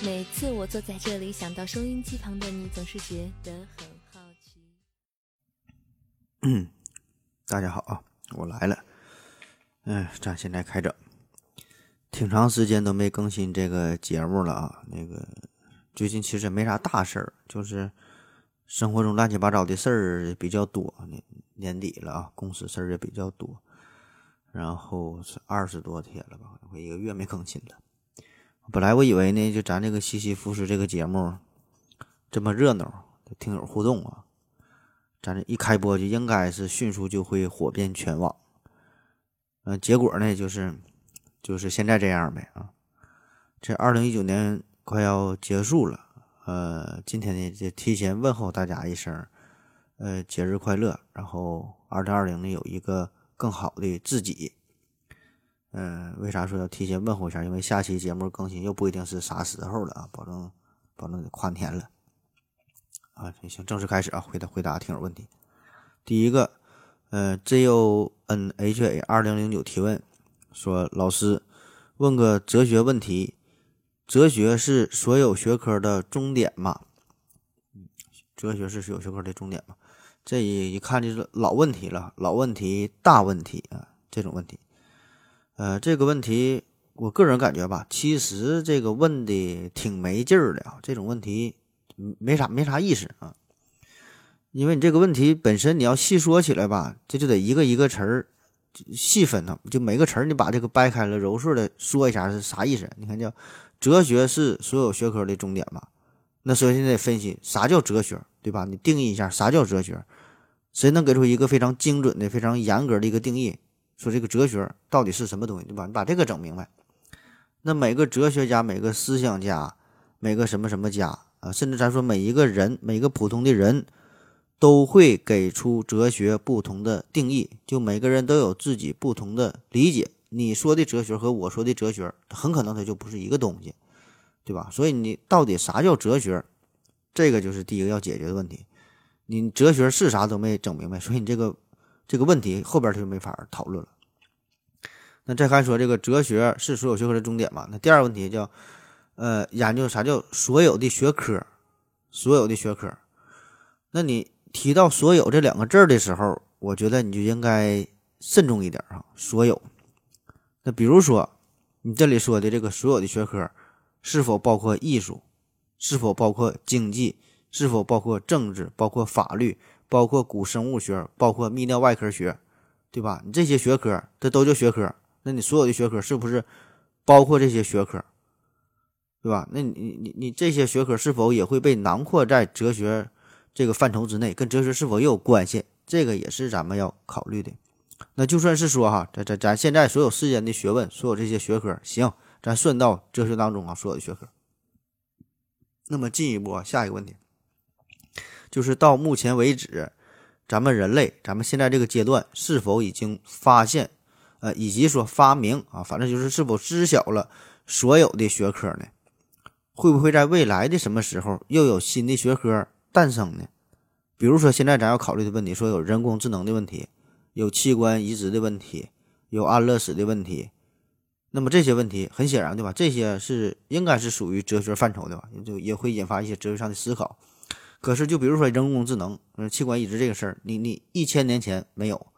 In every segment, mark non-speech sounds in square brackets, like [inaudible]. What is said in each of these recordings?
每次我坐在这里，想到收音机旁的你，总是觉得很好奇。嗯，大家好啊，我来了。嗯，咱现在开整。挺长时间都没更新这个节目了啊。那个最近其实没啥大事儿，就是生活中乱七八糟的事儿比较多。年年底了啊，公司事儿也比较多。然后是二十多天了吧，快一个月没更新了。本来我以为呢，就咱这个西西服饰这个节目这么热闹，听友互动啊，咱这一开播就应该是迅速就会火遍全网。嗯，结果呢，就是就是现在这样呗啊。这二零一九年快要结束了，呃，今天呢就提前问候大家一声，呃，节日快乐。然后二零二零呢有一个更好的自己。嗯，为啥说要提前问候一下？因为下期节目更新又不一定是啥时候了啊，保证保证得跨年了啊。行，正式开始啊，回答回答听友问题。第一个，呃，J O N H A 二零零九提问说：老师，问个哲学问题，哲学是所有学科的终点嘛？哲学是所有学科的终点嘛？这一一看就是老问题了，老问题，大问题啊，这种问题。呃，这个问题，我个人感觉吧，其实这个问的挺没劲儿的啊。这种问题，没啥没啥意思啊。因为你这个问题本身，你要细说起来吧，这就得一个一个词儿细分它，就每个词儿你把这个掰开了，揉碎的说一下是啥意思。你看，叫哲学是所有学科的终点嘛？那首先得分析啥叫哲学，对吧？你定义一下啥叫哲学，谁能给出一个非常精准的、非常严格的一个定义？说这个哲学到底是什么东西，对吧？你把这个整明白，那每个哲学家、每个思想家、每个什么什么家啊，甚至咱说每一个人、每个普通的人，都会给出哲学不同的定义。就每个人都有自己不同的理解。你说的哲学和我说的哲学，很可能它就不是一个东西，对吧？所以你到底啥叫哲学？这个就是第一个要解决的问题。你哲学是啥都没整明白，所以你这个。这个问题后边就没法讨论了。那再看说这个哲学是所有学科的终点嘛？那第二个问题叫，呃，研究啥叫所有的学科？所有的学科。那你提到“所有”这两个字的时候，我觉得你就应该慎重一点啊。所有。那比如说，你这里说的这个所有的学科，是否包括艺术？是否包括经济？是否包括政治？包括法律？包括古生物学，包括泌尿外科学，对吧？你这些学科，这都叫学科。那你所有的学科是不是包括这些学科，对吧？那你你你这些学科是否也会被囊括在哲学这个范畴之内？跟哲学是否也有关系？这个也是咱们要考虑的。那就算是说哈，咱咱咱现在所有世间的学问，所有这些学科，行，咱算到哲学当中啊，所有的学科。那么进一步下一个问题。就是到目前为止，咱们人类，咱们现在这个阶段是否已经发现，呃，以及说发明啊，反正就是是否知晓了所有的学科呢？会不会在未来的什么时候又有新的学科诞生呢？比如说现在咱要考虑的问题，说有人工智能的问题，有器官移植的问题，有安乐死的问题，那么这些问题很显然，对吧？这些是应该是属于哲学范畴的吧？就也会引发一些哲学上的思考。可是，就比如说人工智能，嗯，器官移植这个事儿，你你一千年前没有，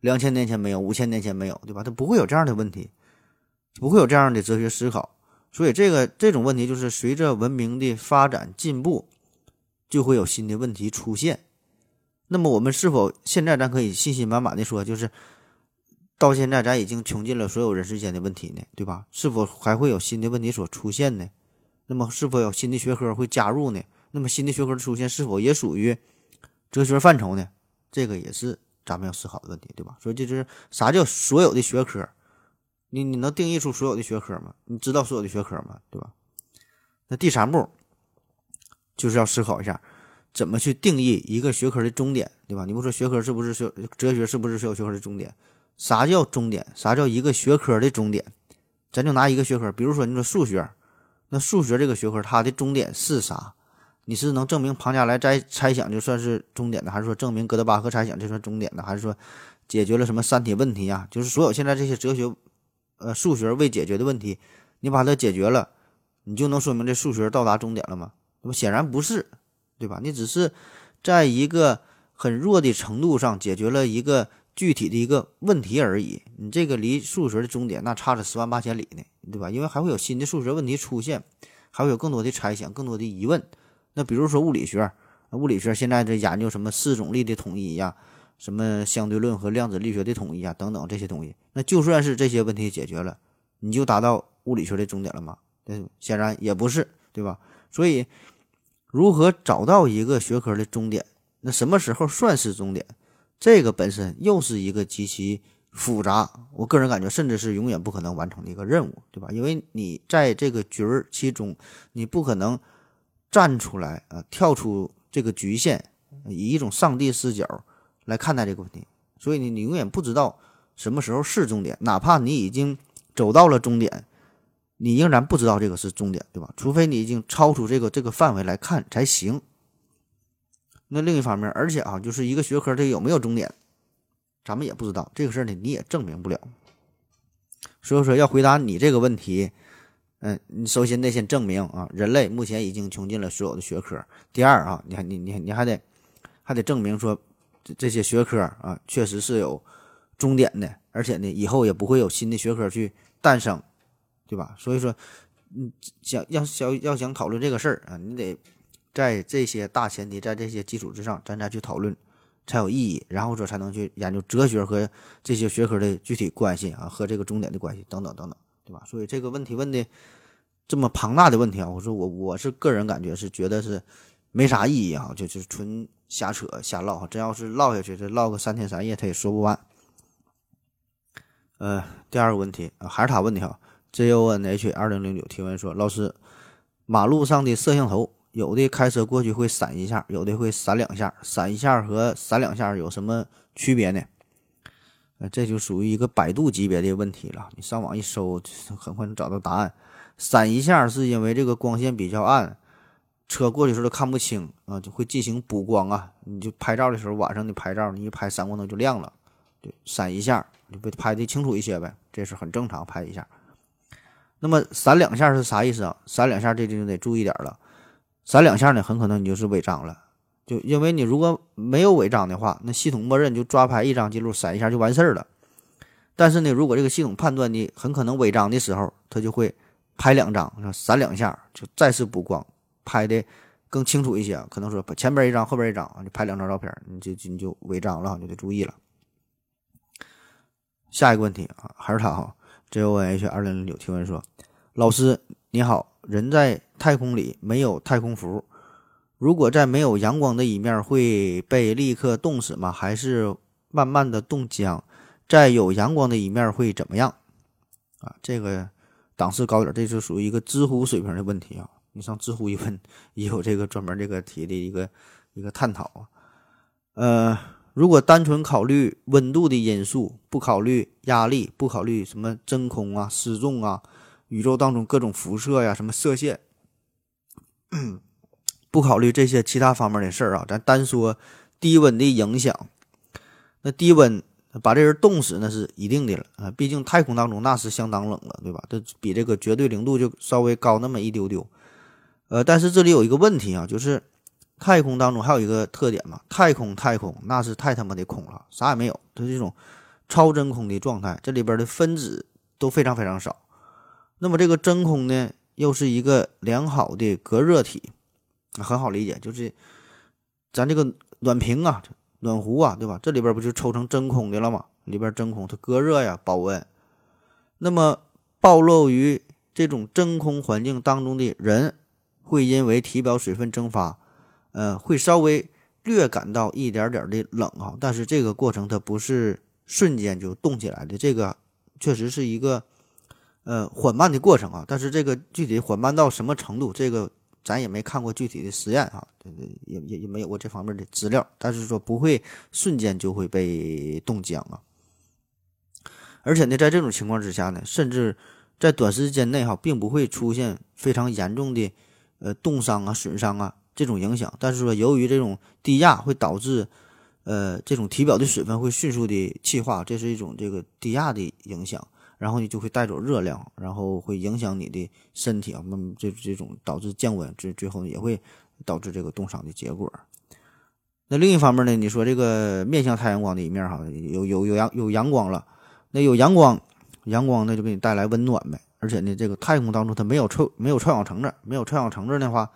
两千年前没有，五千年前没有，对吧？它不会有这样的问题，不会有这样的哲学思考。所以，这个这种问题就是随着文明的发展进步，就会有新的问题出现。那么，我们是否现在咱可以信心满满的说，就是到现在咱已经穷尽了所有人世间的问题呢？对吧？是否还会有新的问题所出现呢？那么，是否有新的学科会加入呢？那么新的学科的出现是否也属于哲学范畴呢？这个也是咱们要思考的问题，对吧？所以这就是啥叫所有的学科？你你能定义出所有的学科吗？你知道所有的学科吗？对吧？那第三步就是要思考一下，怎么去定义一个学科的终点，对吧？你不说学科是不是学哲学是不是所有学科的终点？啥叫终点？啥叫一个学科的终点？咱就拿一个学科，比如说你说数学，那数学这个学科它的终点是啥？你是能证明庞加莱猜猜想就算是终点的，还是说证明哥德巴赫猜想就算终点的，还是说解决了什么三体问题啊？就是所有现在这些哲学、呃数学未解决的问题，你把它解决了，你就能说明这数学到达终点了吗？那么显然不是，对吧？你只是在一个很弱的程度上解决了一个具体的一个问题而已。你这个离数学的终点那差着十万八千里呢，对吧？因为还会有新的数学问题出现，还会有更多的猜想、更多的疑问。那比如说物理学，物理学现在在研究什么四种力的统一呀，什么相对论和量子力学的统一啊，等等这些东西。那就算是这些问题解决了，你就达到物理学的终点了吗？嗯，显然也不是，对吧？所以，如何找到一个学科的终点？那什么时候算是终点？这个本身又是一个极其复杂，我个人感觉甚至是永远不可能完成的一个任务，对吧？因为你在这个局儿其中，你不可能。站出来啊，跳出这个局限，以一种上帝视角来看待这个问题。所以你，你永远不知道什么时候是终点，哪怕你已经走到了终点，你仍然不知道这个是终点，对吧？除非你已经超出这个这个范围来看才行。那另一方面，而且啊，就是一个学科它有没有终点，咱们也不知道这个事儿呢，你也证明不了。所以说，要回答你这个问题。嗯，你首先得先证明啊，人类目前已经穷尽了所有的学科。第二啊，你还你你你还得还得证明说，这这些学科啊确实是有终点的，而且呢，以后也不会有新的学科去诞生，对吧？所以说，嗯，想要想要想讨论这个事儿啊，你得在这些大前提，在这些基础之上，咱再去讨论才有意义，然后说才能去研究哲学和这些学科的具体关系啊，和这个终点的关系等等等等。对吧？所以这个问题问的这么庞大的问题啊，我说我我是个人感觉是觉得是没啥意义啊，就就纯瞎扯瞎唠。真要是唠下去，这唠个三天三夜他也说不完。呃，第二个问题啊，还是他问的哈。J O N H 二零零九提问说：老师，马路上的摄像头有的开车过去会闪一下，有的会闪两下，闪一下和闪两下有什么区别呢？呃，这就属于一个百度级别的问题了。你上网一搜，很快能找到答案。闪一下是因为这个光线比较暗，车过去时候都看不清啊，就会进行补光啊。你就拍照的时候，晚上你拍照，你一拍闪光灯就亮了。对，闪一下就被拍的清楚一些呗，这是很正常，拍一下。那么闪两下是啥意思啊？闪两下这就得注意点了。闪两下呢，很可能你就是违章了。就因为你如果没有违章的话，那系统默认就抓拍一张记录，闪一下就完事儿了。但是呢，如果这个系统判断你很可能违章的时候，它就会拍两张，闪两下就再次补光，拍的更清楚一些。可能说前边一张，后边一张，你拍两张照片，你就你就违章了，你就得注意了。下一个问题啊，还是他哈，J O N H 二零零九提问说：“老师你好，人在太空里没有太空服。”如果在没有阳光的一面会被立刻冻死吗？还是慢慢的冻僵？在有阳光的一面会怎么样？啊，这个档次高点，这是属于一个知乎水平的问题啊！你上知乎一问，也有这个专门这个题的一个一个探讨啊。呃，如果单纯考虑温度的因素，不考虑压力，不考虑什么真空啊、失重啊、宇宙当中各种辐射呀、什么射线。[clears throat] 不考虑这些其他方面的事儿啊，咱单说低温的影响。那低温把这人冻死那是一定的了啊，毕竟太空当中那是相当冷了，对吧？这比这个绝对零度就稍微高那么一丢丢。呃，但是这里有一个问题啊，就是太空当中还有一个特点嘛，太空太空那是太他妈的空了，啥也没有，它是一种超真空的状态，这里边的分子都非常非常少。那么这个真空呢，又是一个良好的隔热体。很好理解，就是咱这个暖瓶啊、暖壶啊，对吧？这里边不就抽成真空的了吗？里边真空，它隔热呀、保温。那么暴露于这种真空环境当中的人，会因为体表水分蒸发，呃，会稍微略感到一点点的冷啊。但是这个过程它不是瞬间就冻起来的，这个确实是一个呃缓慢的过程啊。但是这个具体缓慢到什么程度，这个。咱也没看过具体的实验啊，也也也没有过这方面的资料，但是说不会瞬间就会被冻僵啊。而且呢，在这种情况之下呢，甚至在短时间内哈，并不会出现非常严重的呃冻伤啊、损伤啊这种影响。但是说由于这种低压会导致，呃，这种体表的水分会迅速的气化，这是一种这个低压的影响。然后呢就会带走热量，然后会影响你的身体啊，那么这这种导致降温，最最后也会导致这个冻伤的结果。那另一方面呢，你说这个面向太阳光的一面哈，有有有阳有阳光了，那有阳光，阳光那就给你带来温暖呗。而且呢，这个太空当中它没有臭没有臭氧层子，没有臭氧层子的话，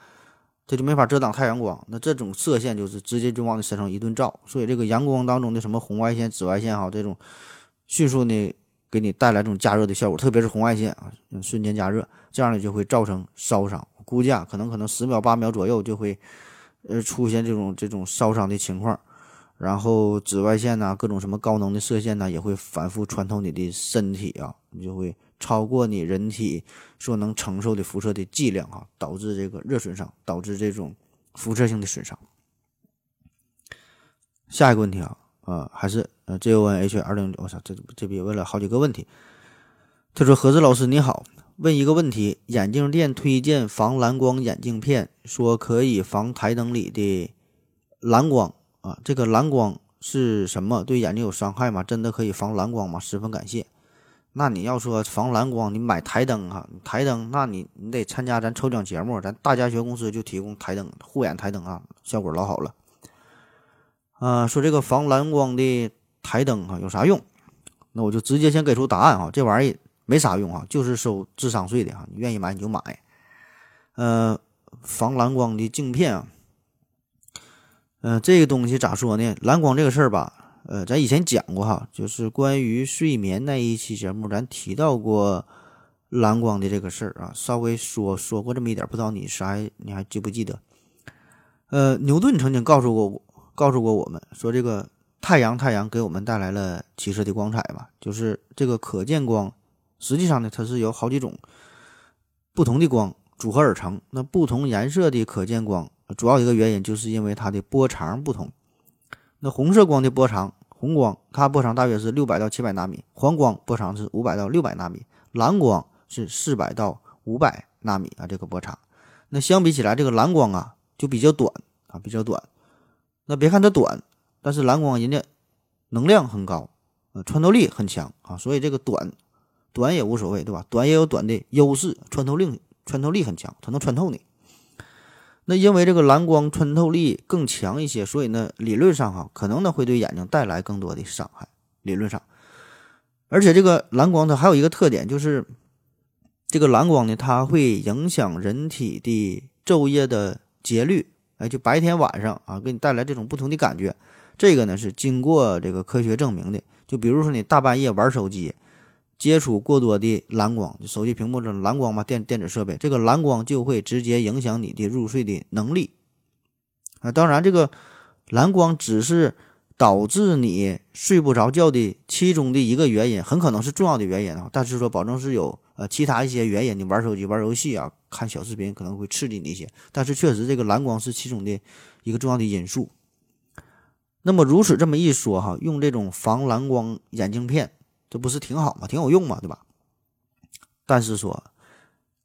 这就没法遮挡太阳光。那这种射线就是直接就往你身上一顿照，所以这个阳光当中的什么红外线、紫外线哈，这种迅速呢给你带来这种加热的效果，特别是红外线啊，瞬间加热，这样呢就会造成烧伤。估计啊，可能可能十秒八秒左右就会。呃，出现这种这种烧伤的情况，然后紫外线呐，各种什么高能的射线呐，也会反复穿透你的身体啊，你就会超过你人体所能承受的辐射的剂量啊，导致这个热损伤，导致这种辐射性的损伤。下一个问题啊，啊，还是呃，J O N H 二零，我操，这这边问了好几个问题。他说：“何志老师你好。”问一个问题：眼镜店推荐防蓝光眼镜片，说可以防台灯里的蓝光啊。这个蓝光是什么？对眼睛有伤害吗？真的可以防蓝光吗？十分感谢。那你要说防蓝光，你买台灯哈，台灯，那你你得参加咱抽奖节目，咱大家学公司就提供台灯护眼台灯啊，效果老好了。啊，说这个防蓝光的台灯啊有啥用？那我就直接先给出答案啊，这玩意。没啥用啊，就是收智商税的哈。你愿意买你就买。呃，防蓝光的镜片啊，嗯，这个东西咋说呢？蓝光这个事儿吧，呃，咱以前讲过哈，就是关于睡眠那一期节目，咱提到过蓝光的这个事儿啊，稍微说说过这么一点，不知道你啥你还记不记得？呃，牛顿曾经告诉过我，告诉过我们说，这个太阳太阳给我们带来了七色的光彩嘛，就是这个可见光。实际上呢，它是由好几种不同的光组合而成。那不同颜色的可见光，主要一个原因就是因为它的波长不同。那红色光的波长，红光它波长大约是六百到七百纳米，黄光波长是五百到六百纳米，蓝光是四百到五百纳米啊，这个波长。那相比起来，这个蓝光啊就比较短啊，比较短。那别看它短，但是蓝光人家能量很高，呃，穿透力很强啊，所以这个短。短也无所谓，对吧？短也有短的优势，穿透力穿透力很强，它能穿透你。那因为这个蓝光穿透力更强一些，所以呢，理论上哈，可能呢会对眼睛带来更多的伤害。理论上，而且这个蓝光它还有一个特点，就是这个蓝光呢，它会影响人体的昼夜的节律，哎，就白天晚上啊，给你带来这种不同的感觉。这个呢是经过这个科学证明的。就比如说你大半夜玩手机。接触过多的蓝光，手机屏幕的蓝光嘛，电电子设备，这个蓝光就会直接影响你的入睡的能力啊。当然，这个蓝光只是导致你睡不着觉的其中的一个原因，很可能是重要的原因啊。但是说，保证是有呃其他一些原因，你玩手机、玩游戏啊，看小视频可能会刺激你一些。但是确实，这个蓝光是其中的一个重要的因素。那么如此这么一说哈，用这种防蓝光眼镜片。这不是挺好吗？挺有用嘛，对吧？但是说，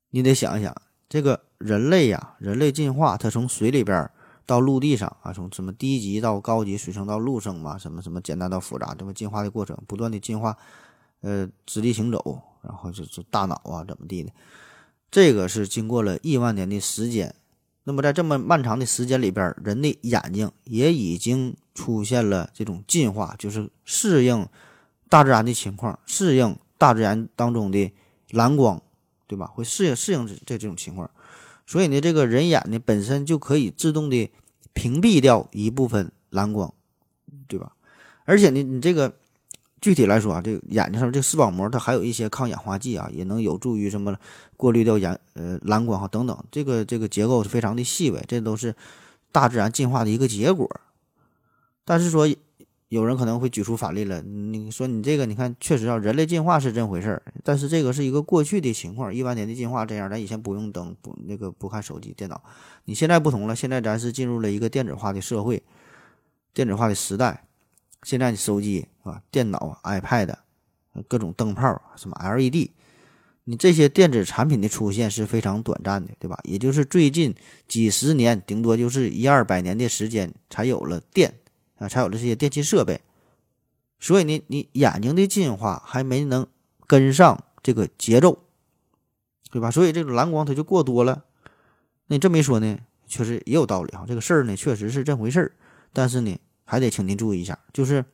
你得想一想，这个人类呀，人类进化，它从水里边到陆地上啊，从什么低级到高级，水生到陆生嘛，什么什么简单到复杂，这么进化的过程，不断的进化，呃，直立行走，然后就是大脑啊，怎么地的，这个是经过了亿万年的时间。那么在这么漫长的时间里边，人的眼睛也已经出现了这种进化，就是适应。大自然的情况，适应大自然当中的蓝光，对吧？会适应适应这这种情况，所以呢，这个人眼呢本身就可以自动的屏蔽掉一部分蓝光，对吧？而且呢，你这个具体来说啊，这个眼睛上这视网膜它还有一些抗氧化剂啊，也能有助于什么过滤掉眼呃蓝光哈等等，这个这个结构是非常的细微，这都是大自然进化的一个结果。但是说。有人可能会举出反例了，你说你这个，你看确实啊，人类进化是这回事儿，但是这个是一个过去的情况，一万年的进化这样，咱以前不用灯，不那个不看手机、电脑，你现在不同了，现在咱是进入了一个电子化的社会，电子化的时代，现在的手机啊、电脑、iPad，各种灯泡，什么 LED，你这些电子产品的出现是非常短暂的，对吧？也就是最近几十年，顶多就是一二百年的时间，才有了电啊，才有了这些电器设备。所以呢，你眼睛的进化还没能跟上这个节奏，对吧？所以这个蓝光它就过多了。那你这么一说呢，确实也有道理哈。这个事儿呢，确实是这回事儿。但是呢，还得请您注意一下，就是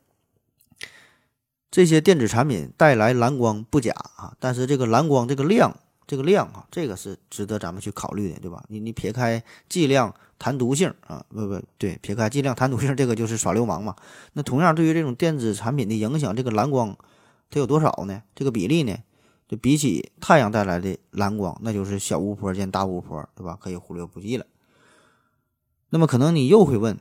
这些电子产品带来蓝光不假啊，但是这个蓝光这个量，这个量啊，这个是值得咱们去考虑的，对吧？你你撇开剂量谈毒性啊，不不对，撇开剂量谈毒性，这个就是耍流氓嘛。那同样对于这种电子产品的影响，这个蓝光它有多少呢？这个比例呢？就比起太阳带来的蓝光，那就是小巫婆见大巫婆，对吧？可以忽略不计了。那么可能你又会问。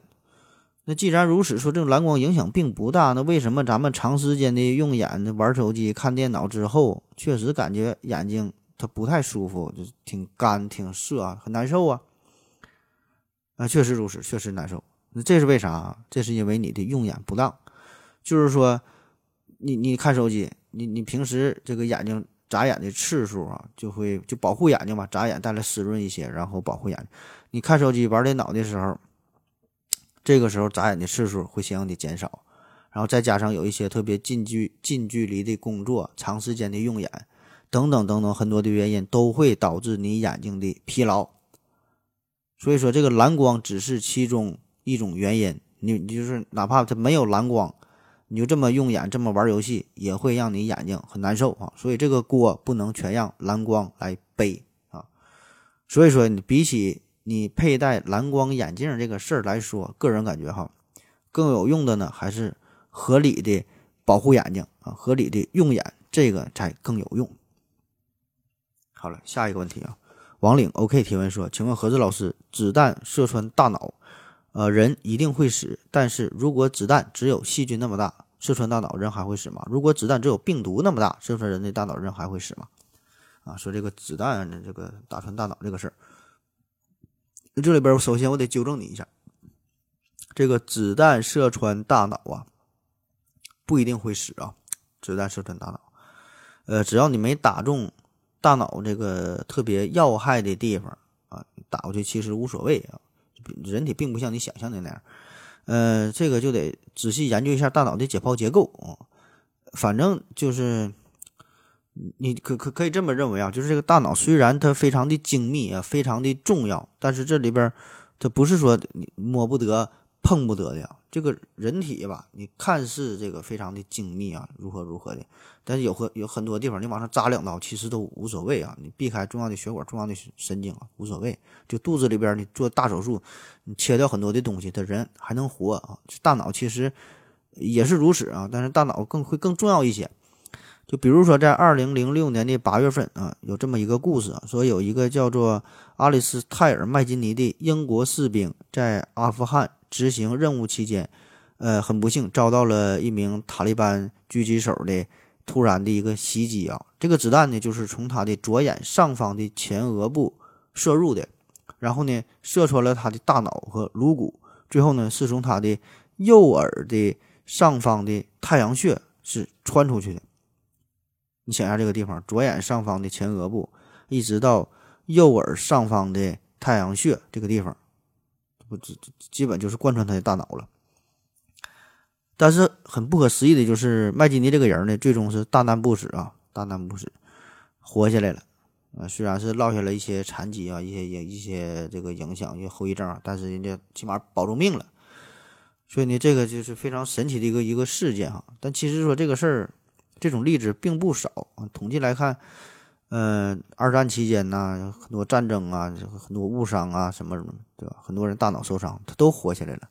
那既然如此，说这种蓝光影响并不大，那为什么咱们长时间的用眼、玩手机、看电脑之后，确实感觉眼睛它不太舒服，就挺干、挺涩啊，很难受啊？啊，确实如此，确实难受。那这是为啥？这是因为你的用眼不当，就是说，你你看手机，你你平时这个眼睛眨眼的次数啊，就会就保护眼睛嘛，眨眼带来湿润一些，然后保护眼睛。你看手机、玩电脑的时候。这个时候眨眼的次数会相应的减少，然后再加上有一些特别近距近距离的工作、长时间的用眼等等等等很多的原因，都会导致你眼睛的疲劳。所以说，这个蓝光只是其中一种原因。你你就是哪怕它没有蓝光，你就这么用眼、这么玩游戏，也会让你眼睛很难受啊。所以这个锅不能全让蓝光来背啊。所以说，你比起。你佩戴蓝光眼镜这个事儿来说，个人感觉哈，更有用的呢，还是合理的保护眼睛啊，合理的用眼，这个才更有用。好了，下一个问题啊，王岭 OK 提问说，请问何子老师，子弹射穿大脑，呃，人一定会死，但是如果子弹只有细菌那么大，射穿大脑，人还会死吗？如果子弹只有病毒那么大，射穿人的大脑，人还会死吗？啊，说这个子弹这个打穿大脑这个事儿。这里边，首先我得纠正你一下，这个子弹射穿大脑啊，不一定会死啊。子弹射穿大脑，呃，只要你没打中大脑这个特别要害的地方啊，打过去其实无所谓啊。人体并不像你想象的那样，呃，这个就得仔细研究一下大脑的解剖结构啊。反正就是。你可可可以这么认为啊，就是这个大脑虽然它非常的精密啊，非常的重要，但是这里边它不是说你摸不得、碰不得的呀。这个人体吧，你看似这个非常的精密啊，如何如何的，但是有很有很多地方你往上扎两刀，其实都无所谓啊。你避开重要的血管、重要的神经啊，无所谓。就肚子里边你做大手术，你切掉很多的东西，他人还能活啊。大脑其实也是如此啊，但是大脑更会更重要一些。就比如说，在二零零六年的八月份啊，有这么一个故事啊，说有一个叫做阿里斯泰尔·麦金尼的英国士兵在阿富汗执行任务期间，呃，很不幸遭到了一名塔利班狙击手的突然的一个袭击啊。这个子弹呢，就是从他的左眼上方的前额部射入的，然后呢，射穿了他的大脑和颅骨，最后呢，是从他的右耳的上方的太阳穴是穿出去的。你想一下，这个地方，左眼上方的前额部，一直到右耳上方的太阳穴这个地方，不，基基本就是贯穿他的大脑了。但是很不可思议的就是，麦金尼这个人呢，最终是大难不死啊，大难不死，活下来了。啊，虽然是落下了一些残疾啊，一些影一些这个影响，一些后遗症，但是人家起码保住命了。所以呢，这个就是非常神奇的一个一个事件哈。但其实说这个事儿。这种例子并不少啊。统计来看，呃，二战期间呢，很多战争啊，很多误伤啊，什么什么，对吧？很多人大脑受伤，他都活下来了。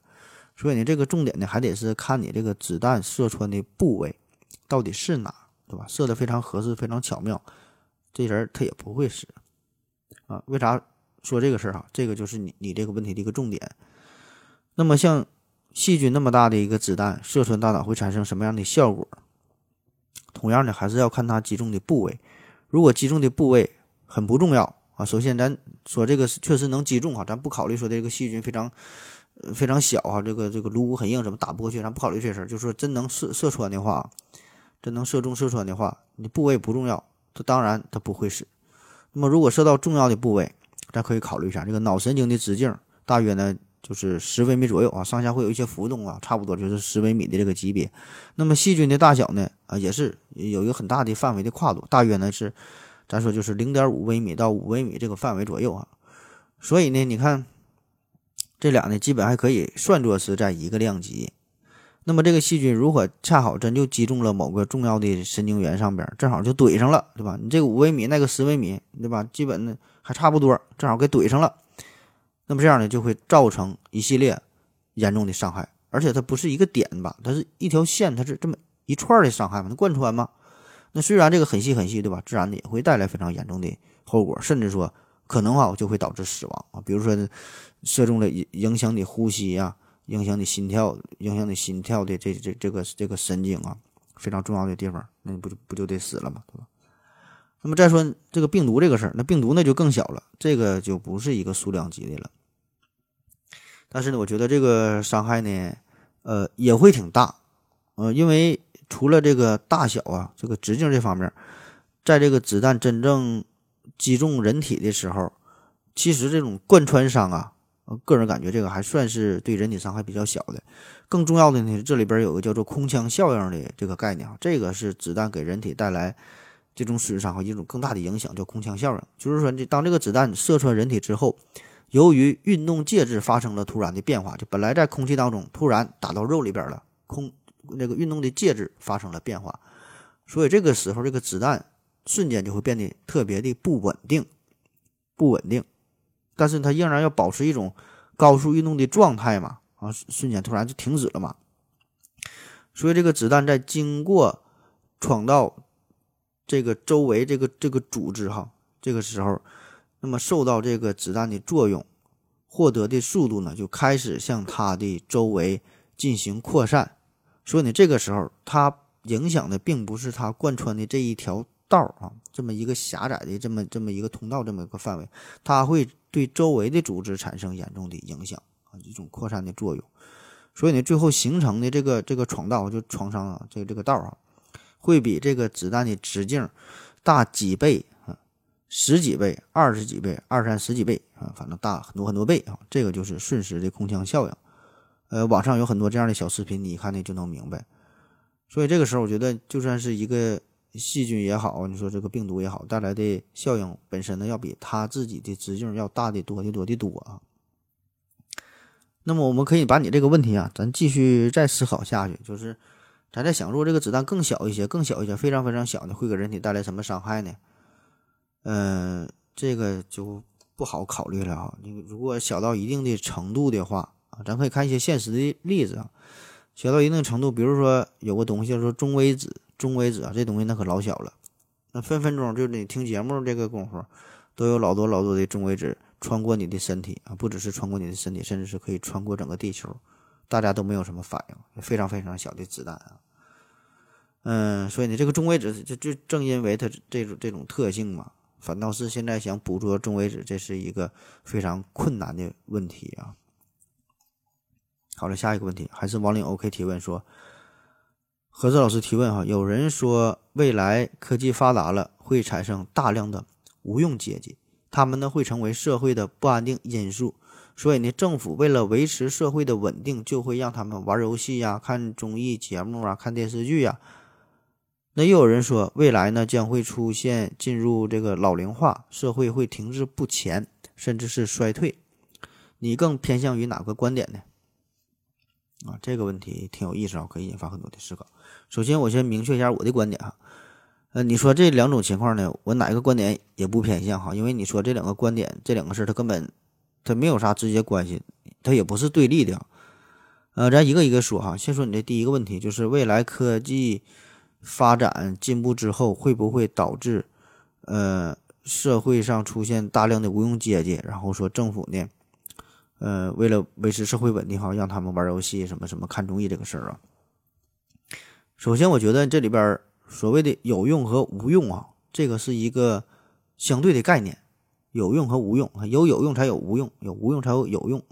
所以呢，这个重点呢，还得是看你这个子弹射穿的部位到底是哪，对吧？射的非常合适，非常巧妙，这人他也不会死啊。为啥说这个事儿哈？这个就是你你这个问题的一个重点。那么像细菌那么大的一个子弹射穿大脑会产生什么样的效果？同样的，还是要看它击中的部位。如果击中的部位很不重要啊，首先咱说这个确实能击中哈，咱不考虑说这个细菌非常呃非常小哈，这个这个颅骨很硬，怎么打不过去？咱不考虑这事儿，就说真能射射穿的话，真能射中射穿的话，你部位不重要，它当然它不会死。那么如果射到重要的部位，咱可以考虑一下，这个脑神经的直径大约呢就是十微米左右啊，上下会有一些浮动啊，差不多就是十微米的这个级别。那么细菌的大小呢啊也是有一个很大的范围的跨度，大约呢是咱说就是零点五微米到五微米这个范围左右啊。所以呢，你看这俩呢基本还可以算作是在一个量级。那么这个细菌如果恰好真就击中了某个重要的神经元上边，正好就怼上了，对吧？你这个五微米，那个十微米，对吧？基本呢还差不多，正好给怼上了。那么这样呢就会造成一系列严重的伤害，而且它不是一个点吧？它是一条线，它是这么一串的伤害嘛？它贯穿嘛？那虽然这个很细很细，对吧？自然的也会带来非常严重的后果，甚至说可能啊就会导致死亡啊。比如说射中了影影响你呼吸呀。影响你心跳，影响你心跳的这这这个这个神经啊，非常重要的地方，那你不就不就得死了吗？对吧？那么再说这个病毒这个事儿，那病毒那就更小了，这个就不是一个数量级的了。但是呢，我觉得这个伤害呢，呃，也会挺大，呃，因为除了这个大小啊，这个直径这方面，在这个子弹真正击中人体的时候，其实这种贯穿伤啊。个人感觉这个还算是对人体伤害比较小的。更重要的呢，这里边有个叫做空腔效应的这个概念啊，这个是子弹给人体带来这种损伤和一种更大的影响，叫空腔效应。就是说，这当这个子弹射穿人体之后，由于运动介质发生了突然的变化，就本来在空气当中突然打到肉里边了，空那个运动的介质发生了变化，所以这个时候这个子弹瞬间就会变得特别的不稳定，不稳定。但是它仍然要保持一种高速运动的状态嘛，啊，瞬间突然就停止了嘛。所以这个子弹在经过闯到这个周围这个这个组织哈，这个时候，那么受到这个子弹的作用，获得的速度呢就开始向它的周围进行扩散。所以呢，这个时候它影响的并不是它贯穿的这一条道啊，这么一个狭窄的这么这么一个通道这么一个范围，它会。对周围的组织产生严重的影响啊，一种扩散的作用，所以呢，最后形成的这个这个闯道就创伤啊，这个这个道啊，会比这个子弹的直径大几倍，十几倍、二十几倍、二三十几倍啊，反正大很多很多倍啊，这个就是瞬时的空腔效应。呃，网上有很多这样的小视频，你一看呢就能明白。所以这个时候，我觉得就算是一个。细菌也好，你说这个病毒也好，带来的效应本身呢，要比它自己的直径要大的多的多的多啊。那么我们可以把你这个问题啊，咱继续再思考下去，就是咱在想，如果这个子弹更小一些，更小一些，非常非常小的，会给人体带来什么伤害呢？嗯，这个就不好考虑了啊。你如果小到一定的程度的话啊，咱可以看一些现实的例子啊。小到一定程度，比如说有个东西叫做中微子。中微子啊，这东西那可老小了，那分分钟就你听节目这个功夫，都有老多老多的中微子穿过你的身体啊，不只是穿过你的身体，甚至是可以穿过整个地球，大家都没有什么反应，非常非常小的子弹啊，嗯，所以呢，这个中微子就就正因为它这种这种特性嘛，反倒是现在想捕捉中微子，这是一个非常困难的问题啊。好了，下一个问题还是王岭 OK 提问说。何子老师提问哈，有人说未来科技发达了，会产生大量的无用阶级，他们呢会成为社会的不安定因素，所以呢，政府为了维持社会的稳定，就会让他们玩游戏呀、看综艺节目啊、看电视剧呀。那又有人说，未来呢将会出现进入这个老龄化，社会会停滞不前，甚至是衰退。你更偏向于哪个观点呢？啊，这个问题挺有意思啊，可以引发很多的思考。首先，我先明确一下我的观点哈。呃，你说这两种情况呢，我哪一个观点也不偏向哈，因为你说这两个观点，这两个事儿它根本它没有啥直接关系，它也不是对立的。呃，咱一个一个说哈。先说你的第一个问题，就是未来科技发展进步之后，会不会导致呃社会上出现大量的无用阶级？然后说政府呢？呃，为了维持社会稳定哈，让他们玩游戏什么什么看综艺这个事儿啊。首先，我觉得这里边所谓的有用和无用啊，这个是一个相对的概念，有用和无用，有有用才有无用，有无用才有有用。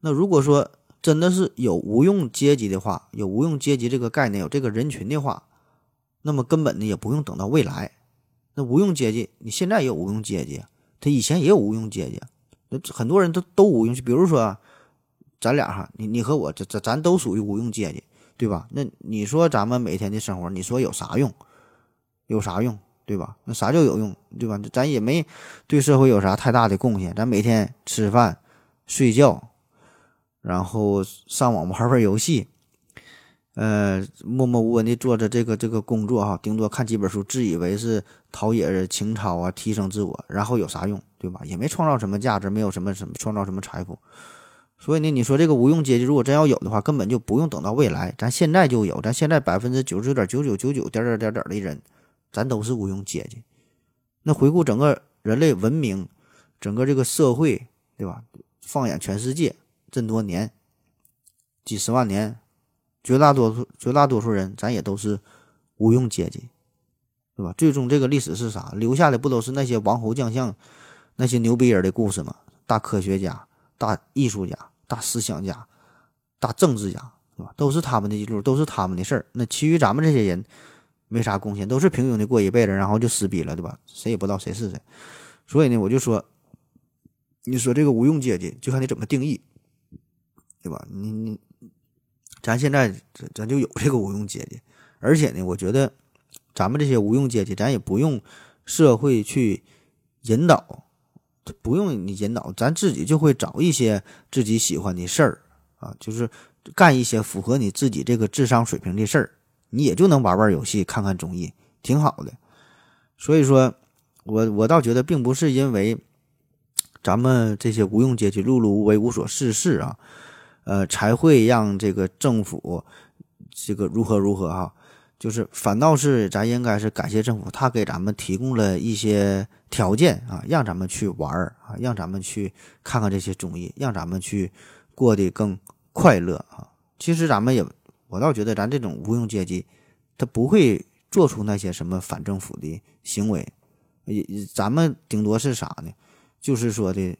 那如果说真的是有无用阶级的话，有无用阶级这个概念，有这个人群的话，那么根本呢也不用等到未来，那无用阶级，你现在也有无用阶级，他以前也有无用阶级，那很多人都都无用。比如说，咱俩哈，你你和我，这这咱都属于无用阶级，对吧？那你说咱们每天的生活，你说有啥用？有啥用？对吧？那啥叫有用？对吧？咱也没对社会有啥太大的贡献，咱每天吃饭、睡觉，然后上网玩玩游戏。呃，默默无闻的做着这个这个工作哈，顶多看几本书，自以为是陶冶情操啊，提升自我，然后有啥用，对吧？也没创造什么价值，没有什么什么创造什么财富。所以呢，你说这个无用阶级，如果真要有的话，根本就不用等到未来，咱现在就有，咱现在百分之九十九点九九九九点点点点的人，咱都是无用阶级。那回顾整个人类文明，整个这个社会，对吧？放眼全世界，这么多年，几十万年。绝大多数绝大多数人，咱也都是无用阶级，对吧？最终这个历史是啥？留下的不都是那些王侯将相、那些牛逼人的故事吗？大科学家、大艺术家、大思想家、大政治家，是吧？都是他们的记录，都是他们的事儿。那其余咱们这些人没啥贡献，都是平庸的过一辈子，然后就撕逼了，对吧？谁也不知道谁是谁。所以呢，我就说，你说这个无用阶级，就看你怎么定义，对吧？你你。咱现在咱咱就有这个无用阶级，而且呢，我觉得咱们这些无用阶级，咱也不用社会去引导，不用你引导，咱自己就会找一些自己喜欢的事儿啊，就是干一些符合你自己这个智商水平的事儿，你也就能玩玩游戏、看看综艺，挺好的。所以说，我我倒觉得，并不是因为咱们这些无用阶级碌碌无为、无所事事啊。呃，才会让这个政府这个如何如何哈，就是反倒是咱应该是感谢政府，他给咱们提供了一些条件啊，让咱们去玩儿啊，让咱们去看看这些综艺，让咱们去过得更快乐啊。其实咱们也，我倒觉得咱这种无用阶级，他不会做出那些什么反政府的行为，也咱们顶多是啥呢？就是说的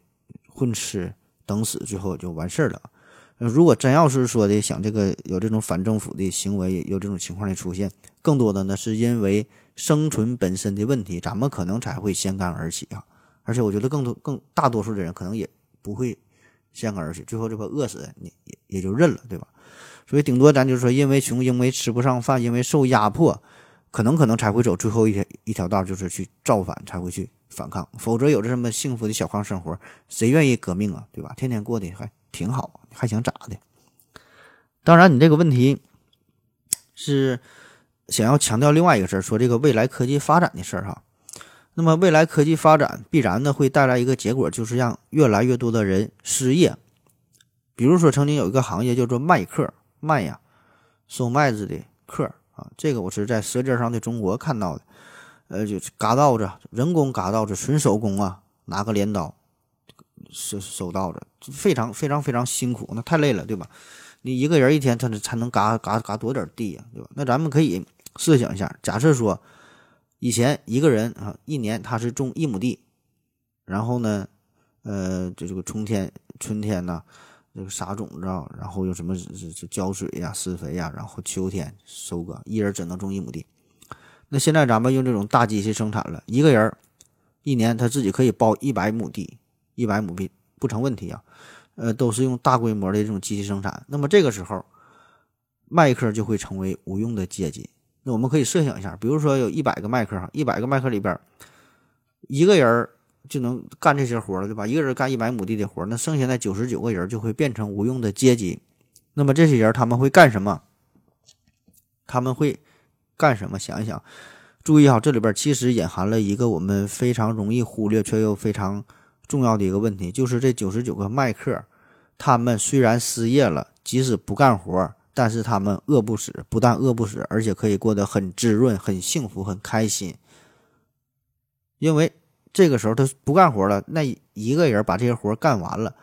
混吃等死，最后就完事儿了。如果真要是说的想这个有这种反政府的行为，有这种情况的出现，更多的呢是因为生存本身的问题，咱们可能才会掀竿而起啊。而且我觉得更多更大多数的人可能也不会掀竿而起，最后这块饿死你也也就认了，对吧？所以顶多咱就说，因为穷，因为吃不上饭，因为受压迫，可能可能才会走最后一条一条道，就是去造反，才会去反抗。否则有这么幸福的小康生活，谁愿意革命啊？对吧？天天过得还挺好。还想咋的？当然，你这个问题是想要强调另外一个事儿，说这个未来科技发展的事儿哈。那么，未来科技发展必然呢会带来一个结果，就是让越来越多的人失业。比如说，曾经有一个行业叫做麦客，麦呀，收麦子的客啊。这个我是在《舌尖上的中国》看到的，呃，就是嘎稻子，人工嘎稻子，纯手工啊，拿个镰刀。收收稻子非常非常非常辛苦，那太累了，对吧？你一个人一天，他才能嘎嘎嘎多点地呀，对吧？那咱们可以设想一下，假设说，以前一个人啊，一年他是种一亩地，然后呢，呃，这这个春天春天呢，这个撒种子啊，然后又什么是浇水呀、施肥呀，然后秋天收割，一人只能种一亩地。那现在咱们用这种大机器生产了，一个人一年他自己可以包一百亩地。一百亩地不成问题啊，呃，都是用大规模的这种机器生产。那么这个时候，麦克就会成为无用的阶级。那我们可以设想一下，比如说有一百个麦克哈，一百个麦克里边，一个人就能干这些活了，对吧？一个人干一百亩地的活，那剩下那九十九个人就会变成无用的阶级。那么这些人他们会干什么？他们会干什么？想一想，注意哈，这里边其实隐含了一个我们非常容易忽略却又非常。重要的一个问题就是，这九十九个麦克，他们虽然失业了，即使不干活，但是他们饿不死，不但饿不死，而且可以过得很滋润、很幸福、很开心。因为这个时候他不干活了，那一个人把这些活干完了，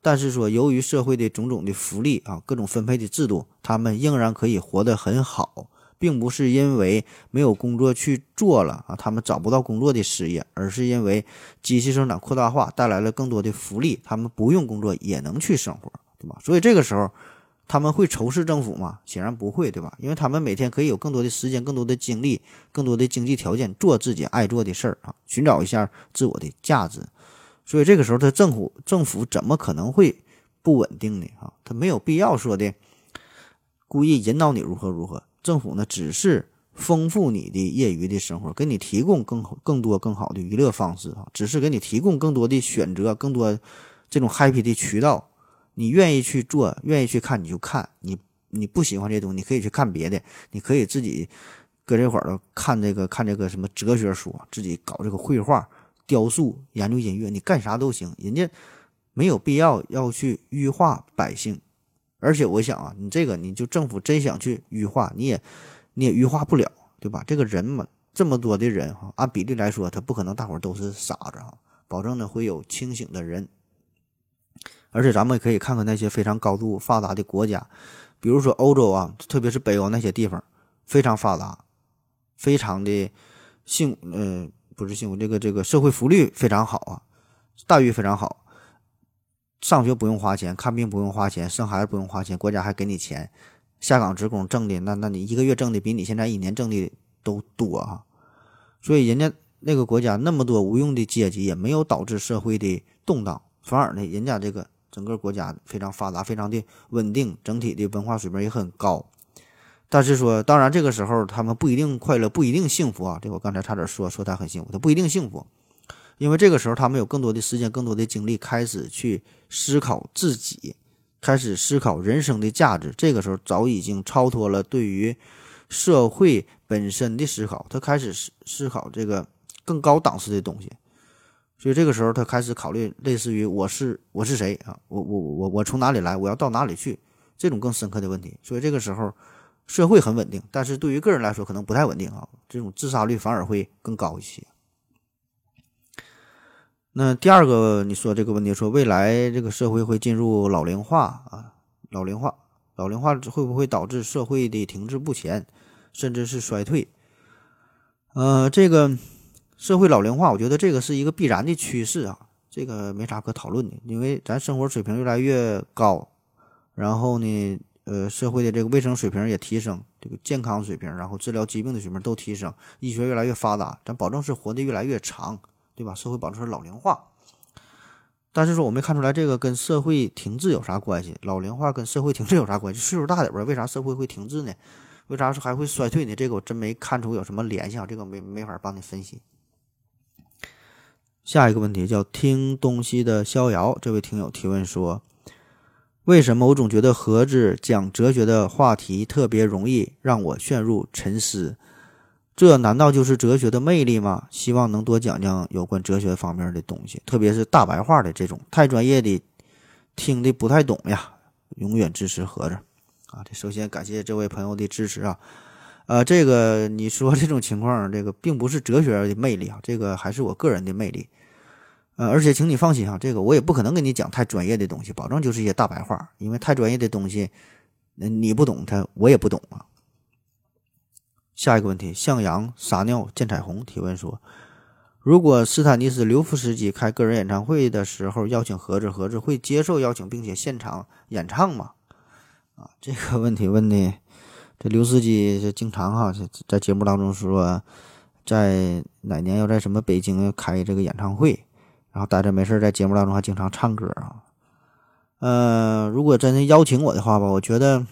但是说由于社会的种种的福利啊，各种分配的制度，他们仍然可以活得很好。并不是因为没有工作去做了啊，他们找不到工作的失业，而是因为机器生产扩大化带来了更多的福利，他们不用工作也能去生活，对吧？所以这个时候，他们会仇视政府吗？显然不会，对吧？因为他们每天可以有更多的时间、更多的精力、更多的经济条件做自己爱做的事儿啊，寻找一下自我的价值。所以这个时候，他政府政府怎么可能会不稳定呢？啊，他没有必要说的故意引导你如何如何。政府呢，只是丰富你的业余的生活，给你提供更更多更好的娱乐方式啊，只是给你提供更多的选择，更多这种 happy 的渠道。你愿意去做，愿意去看，你就看。你你不喜欢这东西，你可以去看别的。你可以自己搁这块儿看这个看这个什么哲学书，自己搞这个绘画、雕塑、研究音乐，你干啥都行。人家没有必要要去欲化百姓。而且我想啊，你这个你就政府真想去欲化，你也你也欲化不了，对吧？这个人嘛，这么多的人哈，按比例来说，他不可能大伙都是傻子哈，保证呢会有清醒的人。而且咱们也可以看看那些非常高度发达的国家，比如说欧洲啊，特别是北欧那些地方，非常发达，非常的幸，嗯，不是幸福，这个这个社会福利非常好啊，待遇非常好，上学不用花钱，看病不用花钱，生孩子不用花钱，国家还给你钱，下岗职工挣的那那你一个月挣的比你现在一年挣的都多啊，所以人家那个国家那么多无用的阶级，也没有导致社会的动荡，反而呢，人家这个。整个国家非常发达，非常的稳定，整体的文化水平也很高。但是说，当然这个时候他们不一定快乐，不一定幸福啊。这我刚才差点说说他很幸福，他不一定幸福，因为这个时候他们有更多的时间，更多的精力，开始去思考自己，开始思考人生的价值。这个时候早已经超脱了对于社会本身的思考，他开始思思考这个更高档次的东西。所以这个时候，他开始考虑类似于我是我是谁啊？我我我我从哪里来？我要到哪里去？这种更深刻的问题。所以这个时候，社会很稳定，但是对于个人来说可能不太稳定啊。这种自杀率反而会更高一些。那第二个，你说这个问题，说未来这个社会会进入老龄化啊？老龄化，老龄化会不会导致社会的停滞不前，甚至是衰退？呃，这个。社会老龄化，我觉得这个是一个必然的趋势啊，这个没啥可讨论的，因为咱生活水平越来越高，然后呢，呃，社会的这个卫生水平也提升，这个健康水平，然后治疗疾病的水平都提升，医学越来越发达，咱保证是活得越来越长，对吧？社会保证是老龄化，但是说我没看出来这个跟社会停滞有啥关系？老龄化跟社会停滞有啥关系？岁数大点吧，为啥社会会停滞呢？为啥是还会衰退呢？这个我真没看出有什么联系啊，这个没没法帮你分析。下一个问题叫听东西的逍遥，这位听友提问说：“为什么我总觉得盒子讲哲学的话题特别容易让我陷入沉思？这难道就是哲学的魅力吗？希望能多讲讲有关哲学方面的东西，特别是大白话的这种，太专业的听的不太懂呀。永远支持盒子啊！这首先感谢这位朋友的支持啊。呃，这个你说这种情况，这个并不是哲学的魅力啊，这个还是我个人的魅力。”呃，而且请你放心啊，这个我也不可能给你讲太专业的东西，保证就是一些大白话，因为太专业的东西，你不懂它，我也不懂啊。下一个问题，向阳撒尿见彩虹提问说：如果斯坦尼斯刘夫斯基开个人演唱会的时候邀请盒子，盒子会接受邀请并且现场演唱吗？啊，这个问题问的，这刘司机这经常哈在节目当中说，在哪年要在什么北京开这个演唱会。然后待着没事，在节目当中还经常唱歌啊。呃，如果真的邀请我的话吧，我觉得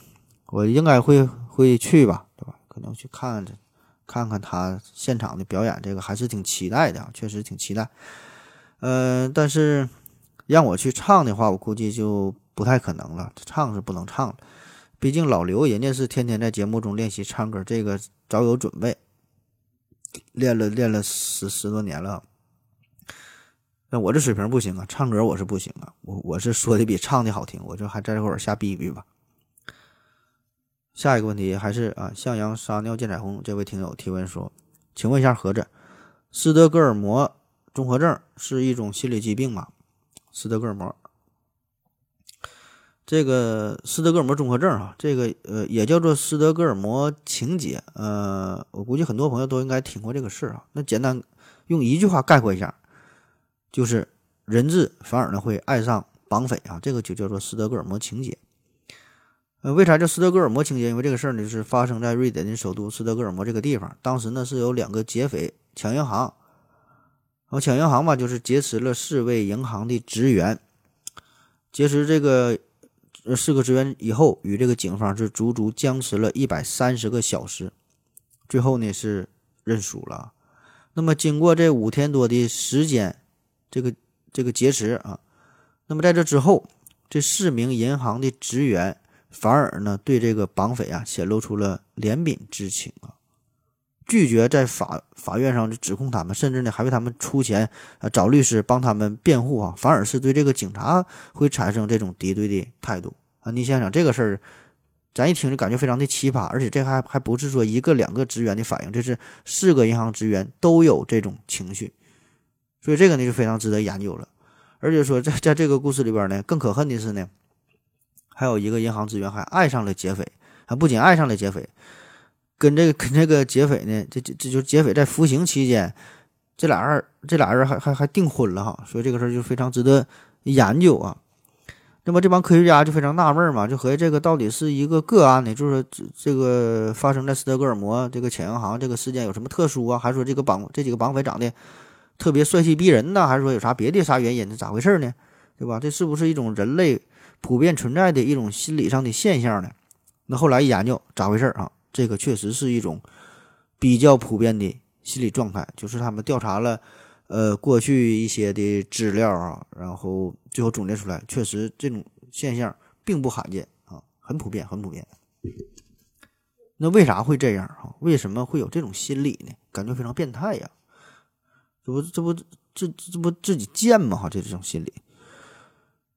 我应该会会去，吧？可能去看看看他现场的表演，这个还是挺期待的，确实挺期待。呃，但是让我去唱的话，我估计就不太可能了。唱是不能唱了，毕竟老刘人家是天天在节目中练习唱歌，这个早有准备，练了练了十十多年了。那我这水平不行啊，唱歌我是不行啊，我我是说的比唱的好听，我就还在这会儿瞎逼逼吧。下一个问题还是啊，向阳撒尿见彩虹这位听友提问说，请问一下盒子，斯德哥尔摩综合症是一种心理疾病吗？斯德哥尔摩，这个斯德哥尔摩综合症啊，这个呃也叫做斯德哥尔摩情节，呃，我估计很多朋友都应该听过这个事儿啊。那简单用一句话概括一下。就是人质反而呢会爱上绑匪啊，这个就叫做斯德哥尔摩情节。为啥叫斯德哥尔摩情节？因为这个事儿呢，就是发生在瑞典的首都斯德哥尔摩这个地方。当时呢，是有两个劫匪抢银行，然后抢银行吧，就是劫持了四位银行的职员。劫持这个四个职员以后，与这个警方是足足僵持了一百三十个小时，最后呢是认输了。那么经过这五天多的时间，这个这个劫持啊，那么在这之后，这四名银行的职员。反而呢，对这个绑匪啊显露出了怜悯之情啊，拒绝在法法院上指控他们，甚至呢还为他们出钱啊找律师帮他们辩护啊，反而是对这个警察会产生这种敌对的态度啊。你想想这个事儿，咱一听就感觉非常的奇葩，而且这还还不是说一个两个职员的反应，这是四个银行职员都有这种情绪，所以这个呢就非常值得研究了。而且说在在这个故事里边呢，更可恨的是呢。还有一个银行职员还爱上了劫匪，还不仅爱上了劫匪，跟这个跟这个劫匪呢，这这这就是劫匪在服刑期间，这俩人这俩人还还还订婚了哈，所以这个事儿就非常值得研究啊。那么这帮科学家就非常纳闷嘛，就合计这个到底是一个个案呢，就是这个发生在斯德哥尔摩这个抢银行这个事件有什么特殊啊？还是说这个绑这几个绑匪长得特别帅气逼人呢？还是说有啥别的啥原因？这咋回事呢？对吧？这是不是一种人类？普遍存在的一种心理上的现象呢？那后来一研究，咋回事啊？这个确实是一种比较普遍的心理状态，就是他们调查了呃过去一些的资料啊，然后最后总结出来，确实这种现象并不罕见啊，很普遍，很普遍。那为啥会这样啊？为什么会有这种心理呢？感觉非常变态呀！这不，这不，这这不自己贱吗？哈，这种心理。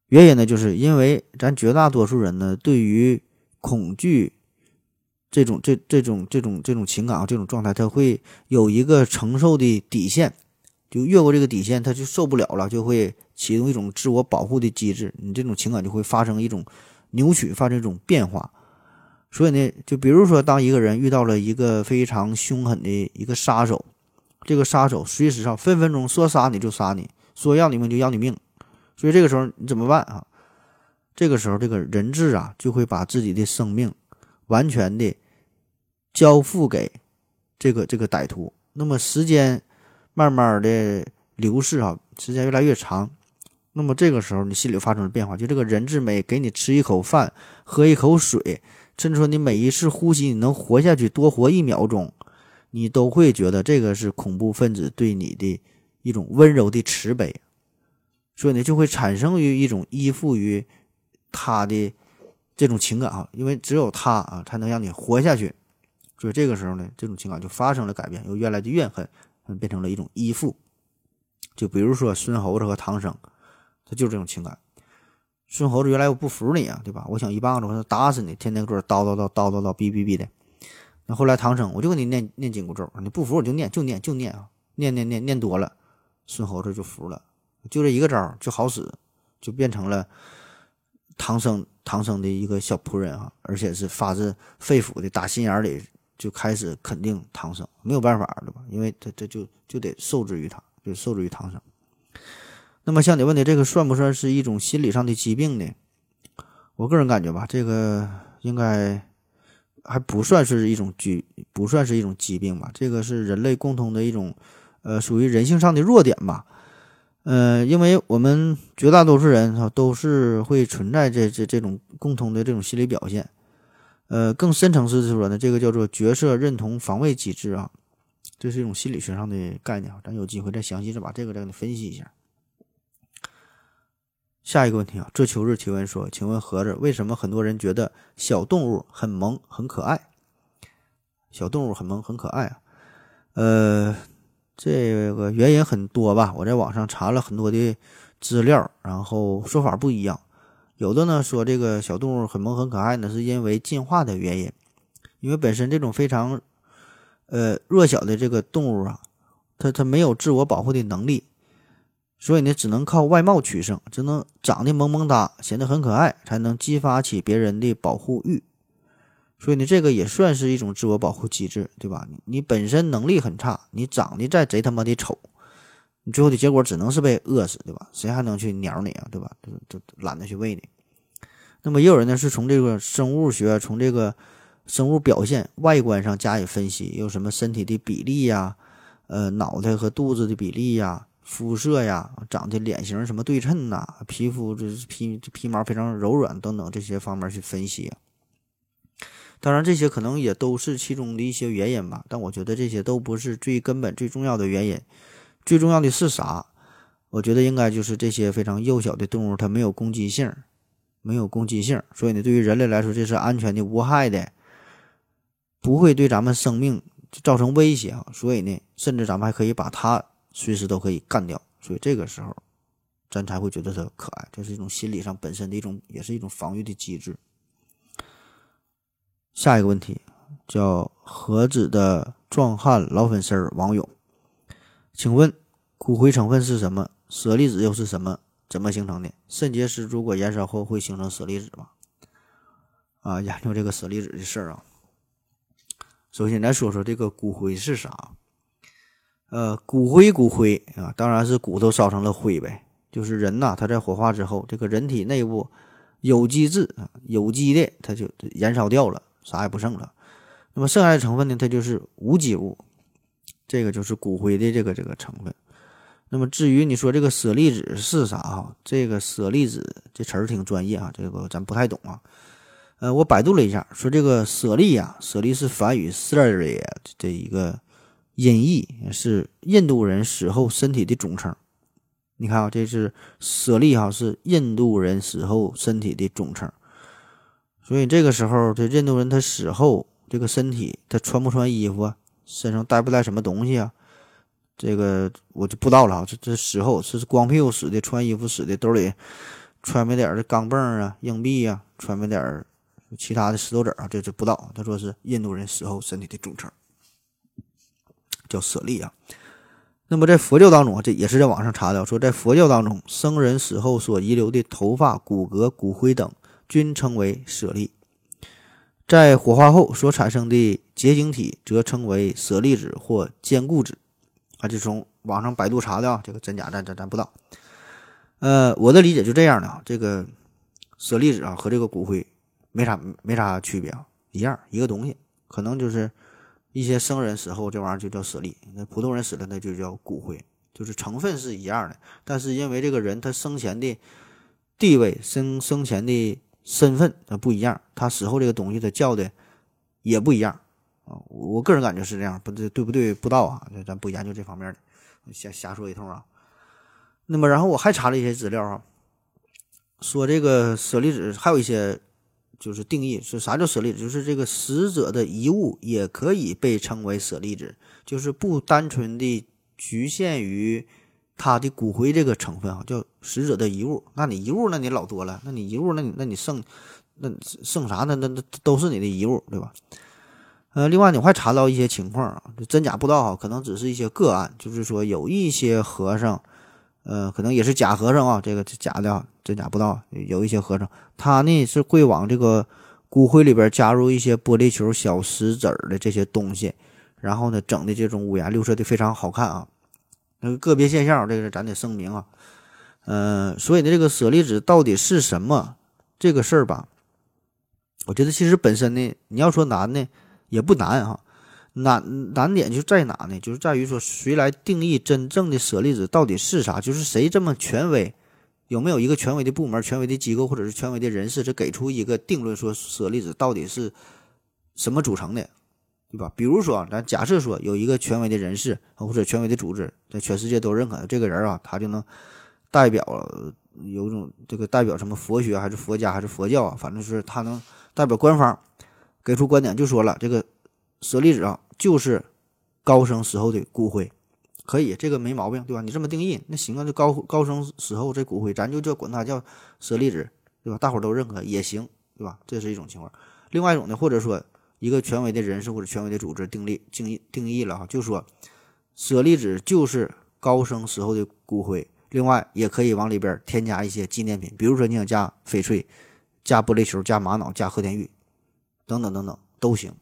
原因呢，就是因为咱绝大多数人呢，对于恐惧这种、这、这种、这种、这种情感啊，这种状态，他会有一个承受的底线，就越过这个底线，他就受不了了，就会启动一种自我保护的机制，你这种情感就会发生一种扭曲，发生一种变化。所以呢，就比如说，当一个人遇到了一个非常凶狠的一个杀手，这个杀手随时上分分钟说杀你就杀你，说要你命就要你命。所以这个时候你怎么办啊？这个时候这个人质啊就会把自己的生命完全的交付给这个这个歹徒。那么时间慢慢的流逝啊，时间越来越长，那么这个时候你心里发生了变化，就这个人质每给你吃一口饭、喝一口水，甚至说你每一次呼吸你能活下去多活一秒钟，你都会觉得这个是恐怖分子对你的一种温柔的慈悲。所以呢，就会产生于一种依附于他的这种情感啊，因为只有他啊，才能让你活下去。所以这个时候呢，这种情感就发生了改变，由原来的怨恨，变成了一种依附。就比如说孙猴子和唐僧，他就是这种情感。孙猴子原来我不服你啊，对吧？我想一棒子我打死你，天天搁这叨叨叨叨叨叨哔哔哔的。那后来唐僧，我就给你念念紧箍咒，你不服我就念，就念就念啊，念念念念多了，孙猴子就服了。就这一个招就好使，就变成了唐僧唐僧的一个小仆人啊，而且是发自肺腑的打心眼里就开始肯定唐僧，没有办法对吧？因为他他就就得受制于他，就受制于唐僧。那么像你问的这个算不算是一种心理上的疾病呢？我个人感觉吧，这个应该还不算是一种疾，不算是一种疾病吧。这个是人类共同的一种，呃，属于人性上的弱点吧。呃，因为我们绝大多数人哈都是会存在这这这种共同的这种心理表现，呃，更深层次的说呢，这个叫做角色认同防卫机制啊，这是一种心理学上的概念啊，咱有机会再详细的把这个再给你分析一下。下一个问题啊，这秋日提问说，请问盒子为什么很多人觉得小动物很萌很可爱？小动物很萌很可爱啊，呃。这个原因很多吧，我在网上查了很多的资料，然后说法不一样。有的呢说这个小动物很萌很可爱呢，是因为进化的原因，因为本身这种非常呃弱小的这个动物啊，它它没有自我保护的能力，所以呢只能靠外貌取胜，只能长得萌萌哒，显得很可爱，才能激发起别人的保护欲。所以呢，这个也算是一种自我保护机制，对吧？你本身能力很差，你长得再贼他妈的丑，你最后的结果只能是被饿死，对吧？谁还能去鸟你啊，对吧？都都懒得去喂你。那么也有人呢是从这个生物学，从这个生物表现外观上加以分析，有什么身体的比例呀，呃，脑袋和肚子的比例呀，肤色呀，长得脸型什么对称呐，皮肤这皮皮毛非常柔软等等这些方面去分析。当然，这些可能也都是其中的一些原因吧，但我觉得这些都不是最根本、最重要的原因。最重要的是啥？我觉得应该就是这些非常幼小的动物，它没有攻击性，没有攻击性，所以呢，对于人类来说，这是安全的、无害的，不会对咱们生命造成威胁啊。所以呢，甚至咱们还可以把它随时都可以干掉。所以这个时候，咱才会觉得它可爱，这是一种心理上本身的一种，也是一种防御的机制。下一个问题叫盒子的壮汉老粉丝王勇，请问骨灰成分是什么？舍利子又是什么？怎么形成的？肾结石如果燃烧后会形成舍利子吗？啊，研究这个舍利子的事儿啊。首先来说说这个骨灰是啥？呃，骨灰骨灰啊，当然是骨头烧成了灰呗。就是人呐，他在火化之后，这个人体内部有机质啊，有机的它就燃烧掉了。啥也不剩了，那么剩下的成分呢？它就是无机物，这个就是骨灰的这个这个成分。那么至于你说这个舍利子是啥哈？这个舍利子这词儿挺专业啊，这个咱不太懂啊。呃，我百度了一下，说这个舍利呀，舍利是梵语 “sari” 的一个音译，是印度人死后身体的总称。你看啊，这是舍利哈，是印度人死后身体的总称。所以这个时候，这印度人他死后，这个身体他穿不穿衣服啊？身上带不带什么东西啊？这个我就不知道了啊。这这死后是光屁股死的，穿衣服死的，兜里揣没点儿的钢镚啊、硬币啊，揣没点儿其他的石头子啊？这这不知道。他说是印度人死后身体的总称，叫舍利啊。那么在佛教当中啊，这也是在网上查的，说在佛教当中，僧人死后所遗留的头发、骨骼、骨灰等。均称为舍利，在火化后所产生的结晶体则称为舍利子或坚固子。啊，就从网上百度查的啊，这个真假咱咱咱不知道。呃，我的理解就这样的啊，这个舍利子啊和这个骨灰没啥没啥区别啊，一样一个东西，可能就是一些僧人死后这玩意儿就叫舍利，那普通人死了那就叫骨灰，就是成分是一样的，但是因为这个人他生前的地位生生前的。身份它不一样，他死后这个东西他叫的也不一样啊。我个人感觉是这样，不对对不对？不知道啊，咱不研究这方面的，瞎瞎说一通啊。那么，然后我还查了一些资料啊，说这个舍利子还有一些就是定义是啥叫舍利子，就是这个死者的遗物也可以被称为舍利子，就是不单纯的局限于。他的骨灰这个成分啊，叫死者的遗物。那你遗物，那你老多了。那你遗物，那你那你剩，那剩啥呢？那那都是你的遗物，对吧？呃，另外我还查到一些情况啊，就真假不知道啊，可能只是一些个案。就是说有一些和尚，呃，可能也是假和尚啊，这个是假的啊，真假不知道。有一些和尚，他呢是会往这个骨灰里边加入一些玻璃球、小石子儿的这些东西，然后呢整的这种五颜六色的，非常好看啊。那个个别现象，这个咱得声明啊，呃，所以呢，这个舍利子到底是什么这个事儿吧？我觉得其实本身呢，你要说难呢，也不难哈，难难点就在哪呢？就是在于说谁来定义真正的舍利子到底是啥？就是谁这么权威？有没有一个权威的部门、权威的机构或者是权威的人士，是给出一个定论，说舍利子到底是什么组成的？对吧？比如说，咱假设说有一个权威的人士或者权威的组织，在全世界都认可这个人啊，他就能代表有种这个代表什么佛学还是佛家还是佛教啊，反正是他能代表官方给出观点，就说了这个舍利子啊就是高僧死后的骨灰，可以，这个没毛病，对吧？你这么定义那行啊，就高高僧死后这骨灰，咱就叫管它叫舍利子，对吧？大伙儿都认可也行，对吧？这是一种情况。另外一种呢，或者说。一个权威的人士或者权威的组织定立定义定义了哈，就说舍利子就是高僧时候的骨灰，另外也可以往里边添加一些纪念品，比如说你想加翡翠、加玻璃球、加玛瑙、加和田玉等等等等都行，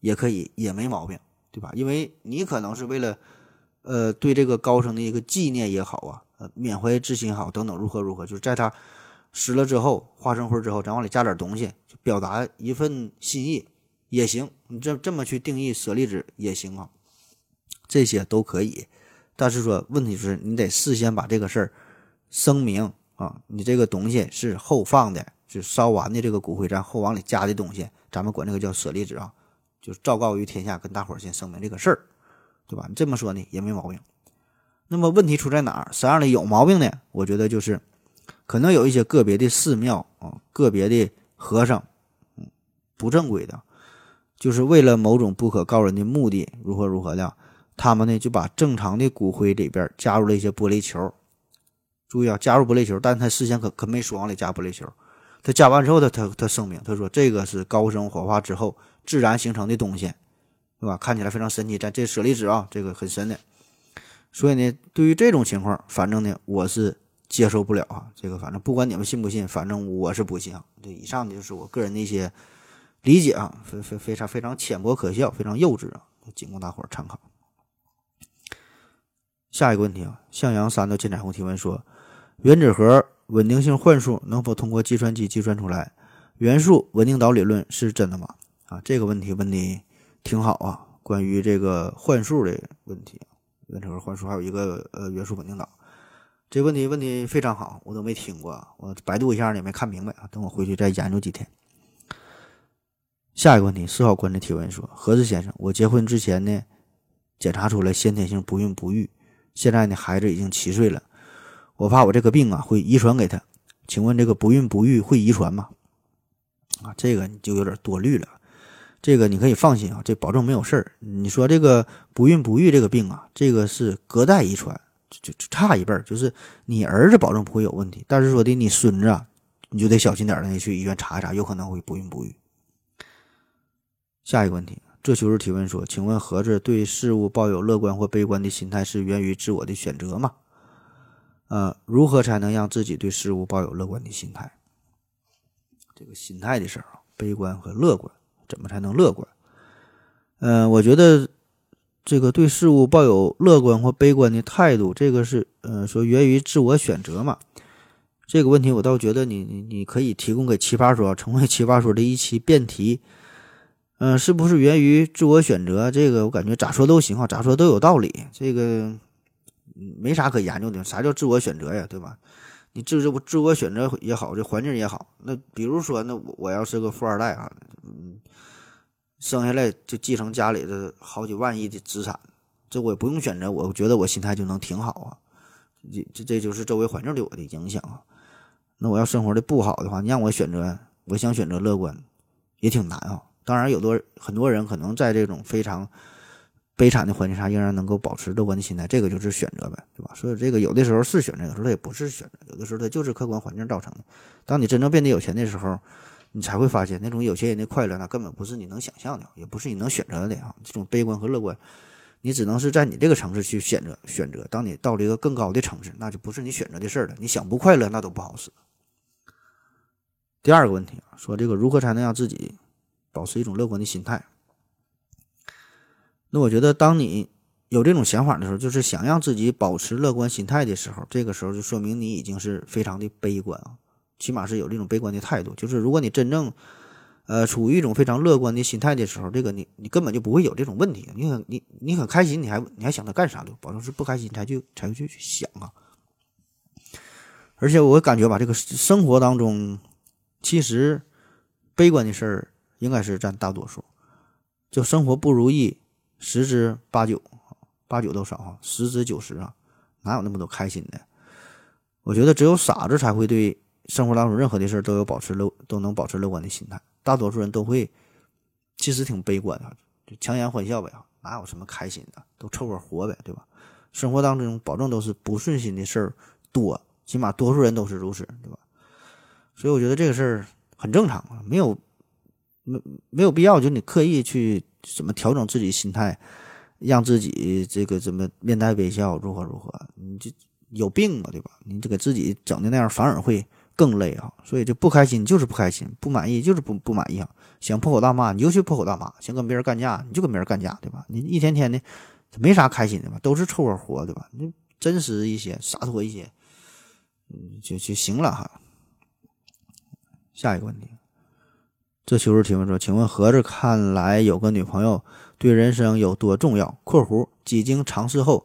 也可以也没毛病，对吧？因为你可能是为了呃对这个高僧的一个纪念也好啊，呃缅怀之心好等等如何如何，就是在他湿了之后化成灰之后，咱往里加点东西，表达一份心意也行。你这这么去定义舍利子也行啊，这些都可以。但是说问题是你得事先把这个事儿声明啊，你这个东西是后放的，是烧完的这个骨灰咱后往里加的东西，咱们管这个叫舍利子啊，就昭告于天下，跟大伙儿先声明这个事儿，对吧？你这么说呢也没毛病。那么问题出在哪儿？啥样的有毛病呢？我觉得就是，可能有一些个别的寺庙啊，个别的和尚，嗯，不正规的，就是为了某种不可告人的目的，如何如何的，他们呢就把正常的骨灰里边加入了一些玻璃球。注意啊，加入玻璃球，但他事先可可没说往里加玻璃球。他加完之后，他他他声明，他说这个是高生火化之后自然形成的东西，对吧？看起来非常神奇，但这舍利子啊，这个很神的。所以呢，对于这种情况，反正呢，我是接受不了啊。这个反正不管你们信不信，反正我是不信。这以上的就是我个人的一些理解啊，非非非常非常浅薄可笑，非常幼稚啊，仅供大伙儿参考。下一个问题啊，向阳三的金彩虹提问说：原子核稳定性幻数能否通过计算机计算出来？元素稳定岛理论是真的吗？啊，这个问题问的挺好啊，关于这个幻数的问题。原子核幻数还有一个呃元素稳定岛，这问题问题非常好，我都没听过，我百度一下也没看明白啊，等我回去再研究几天。下一个问题，四号观的提问说：何子先生，我结婚之前呢，检查出来先天性不孕不育，现在呢孩子已经七岁了，我怕我这个病啊会遗传给他，请问这个不孕不育会遗传吗？啊，这个你就有点多虑了。这个你可以放心啊，这保证没有事儿。你说这个不孕不育这个病啊，这个是隔代遗传，就就差一辈儿，就是你儿子保证不会有问题，但是说的你孙子啊，你就得小心点儿，你去医院查一查，有可能会不孕不育。下一个问题，这就是提问说，请问盒子对事物抱有乐观或悲观的心态是源于自我的选择吗？呃，如何才能让自己对事物抱有乐观的心态？这个心态的事儿啊，悲观和乐观。怎么才能乐观？嗯，我觉得这个对事物抱有乐观或悲观的态度，这个是呃说源于自我选择嘛。这个问题我倒觉得你你你可以提供给奇葩说，成为奇葩说的一期辩题。嗯，是不是源于自我选择？这个我感觉咋说都行啊，咋说都有道理。这个没啥可研究的，啥叫自我选择呀？对吧？你自自自我选择也好，这环境也好。那比如说，那我我要是个富二代啊，嗯。生下来就继承家里的好几万亿的资产，这我也不用选择，我觉得我心态就能挺好啊。这这这就是周围环境对我的影响啊。那我要生活的不好的话，你让我选择，我想选择乐观，也挺难啊。当然，有多很多人可能在这种非常悲惨的环境下，仍然能够保持乐观的心态，这个就是选择呗，对吧？所以这个有的时候是选择，有的时候它也不是选择，有的时候它就是客观环境造成的。当你真正变得有钱的时候。你才会发现，那种有钱人的快乐，那根本不是你能想象的，也不是你能选择的啊！这种悲观和乐观，你只能是在你这个城市去选择选择。当你到了一个更高的城市，那就不是你选择的事了。你想不快乐，那都不好使。第二个问题啊，说这个如何才能让自己保持一种乐观的心态？那我觉得，当你有这种想法的时候，就是想让自己保持乐观心态的时候，这个时候就说明你已经是非常的悲观啊。起码是有这种悲观的态度，就是如果你真正，呃，处于一种非常乐观的心态的时候，这个你你根本就不会有这种问题。你很你你很开心，你还你还想他干啥的？保证是不开心才去才会去想啊。而且我感觉吧，这个生活当中，其实悲观的事儿应该是占大多数。就生活不如意，十之八九，八九都少哈，十之九十啊，哪有那么多开心的？我觉得只有傻子才会对。生活当中任何的事都有保持乐都能保持乐观的心态，大多数人都会其实挺悲观的，就强颜欢笑呗，哪有什么开心的，都凑合活呗，对吧？生活当中保证都是不顺心的事儿多，起码多数人都是如此，对吧？所以我觉得这个事儿很正常啊，没有没没有必要就你刻意去怎么调整自己心态，让自己这个怎么面带微笑，如何如何，你就有病嘛，对吧？你就给自己整的那样，反而会。更累啊，所以就不开心就是不开心，不满意就是不不满意啊。想破口大骂你就去破口大骂，想跟别人干架你就跟别人干架，对吧？你一天天的没啥开心的嘛，都是凑合活，对吧？你真实一些，洒脱一些，嗯，就就行了哈。下一个问题，这求助提问说：“请问何子看来有个女朋友对人生有多重要？（括弧几经尝试后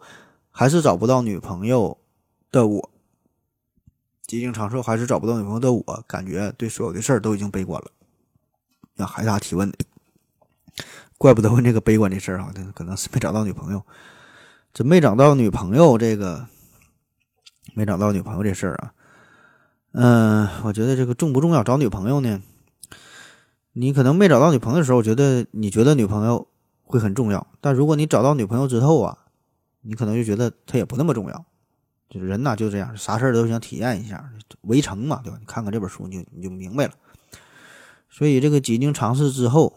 还是找不到女朋友的我，几经尝试后还是找不到女朋友的我，感觉对所有的事儿都已经悲观了。）让海大提问的，怪不得问这个悲观的事儿啊，这可能是没找到女朋友。这没找到女朋友，这个没找到女朋友这事儿啊。嗯，我觉得这个重不重要？找女朋友呢？你可能没找到女朋友的时候，我觉得你觉得女朋友会很重要。但如果你找到女朋友之后啊，你可能就觉得她也不那么重要。就是人呐，就这样，啥事儿都想体验一下，围城嘛，对吧？你看看这本书，你就你就明白了。所以这个几经尝试之后，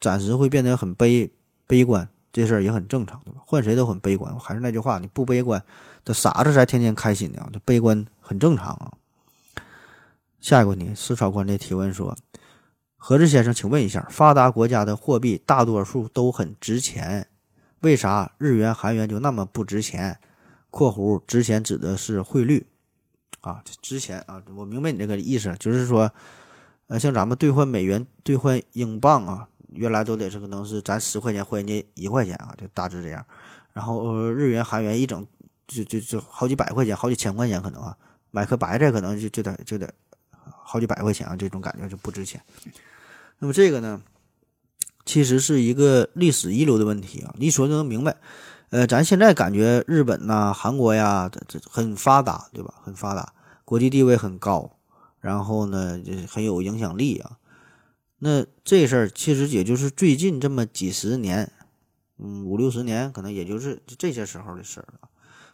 暂时会变得很悲悲观，这事儿也很正常，对吧？换谁都很悲观。还是那句话，你不悲观，这傻子才天天开心呢。这悲观很正常啊。下一个问题，思考官的提问说：“何志先生，请问一下，发达国家的货币大多数都很值钱，为啥日元、韩元就那么不值钱？（括弧值钱指的是汇率啊，值钱啊，我明白你这个意思，就是说，呃，像咱们兑换美元、兑换英镑啊，原来都得是可能是咱十块钱换人家一块钱啊，就大致这样。然后日元、韩元一整就就就好几百块钱、好几千块钱可能啊，买颗白菜可能就就得就得。”好几百块钱啊，这种感觉就不值钱。那么这个呢，其实是一个历史遗留的问题啊。你一说就能明白。呃，咱现在感觉日本呐、韩国呀，这这很发达，对吧？很发达，国际地位很高，然后呢，这很有影响力啊。那这事儿其实也就是最近这么几十年，嗯，五六十年，可能也就是这些时候的事儿了。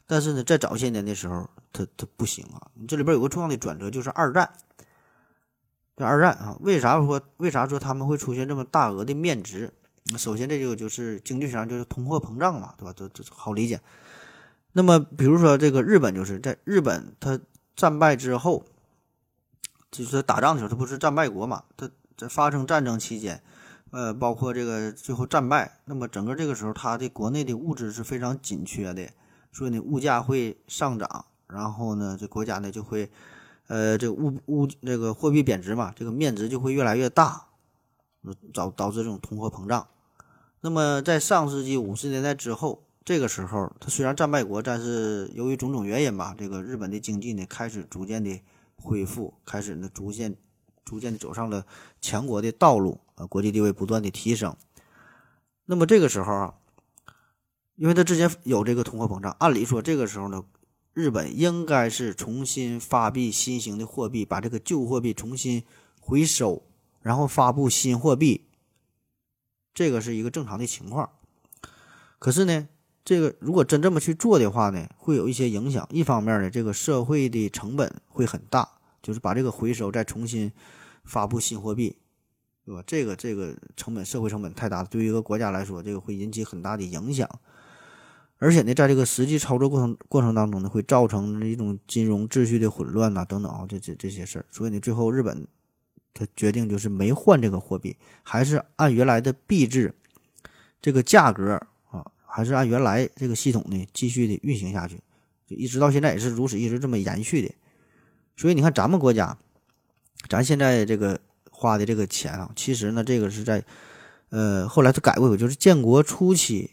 但是呢，在早些年的时候，它它不行啊。这里边有个重要的转折，就是二战。这二战啊，为啥说为啥说他们会出现这么大额的面值？首先，这就就是经济上就是通货膨胀嘛，对吧？这这好理解。那么，比如说这个日本，就是在日本它战败之后，就是打仗的时候，它不是战败国嘛？它在发生战争期间，呃，包括这个最后战败，那么整个这个时候，它的国内的物质是非常紧缺的，所以呢，物价会上涨，然后呢，这国家呢就会。呃，这个物物这个货币贬值嘛，这个面值就会越来越大，导导致这种通货膨胀。那么在上世纪五十年代之后，这个时候，它虽然战败国，但是由于种种原因吧，这个日本的经济呢开始逐渐的恢复，开始呢逐渐逐渐的走上了强国的道路，呃，国际地位不断的提升。那么这个时候啊，因为它之前有这个通货膨胀，按理说这个时候呢。日本应该是重新发币新型的货币，把这个旧货币重新回收，然后发布新货币，这个是一个正常的情况。可是呢，这个如果真这么去做的话呢，会有一些影响。一方面呢，这个社会的成本会很大，就是把这个回收再重新发布新货币，对吧？这个这个成本，社会成本太大，对于一个国家来说，这个会引起很大的影响。而且呢，在这个实际操作过程过程当中呢，会造成一种金融秩序的混乱呐，等等啊，这这这些事儿。所以呢，最后日本他决定就是没换这个货币，还是按原来的币制这个价格啊，还是按原来这个系统呢继续的运行下去，就一直到现在也是如此，一直这么延续的。所以你看，咱们国家，咱现在这个花的这个钱啊，其实呢，这个是在呃后来他改过，就是建国初期。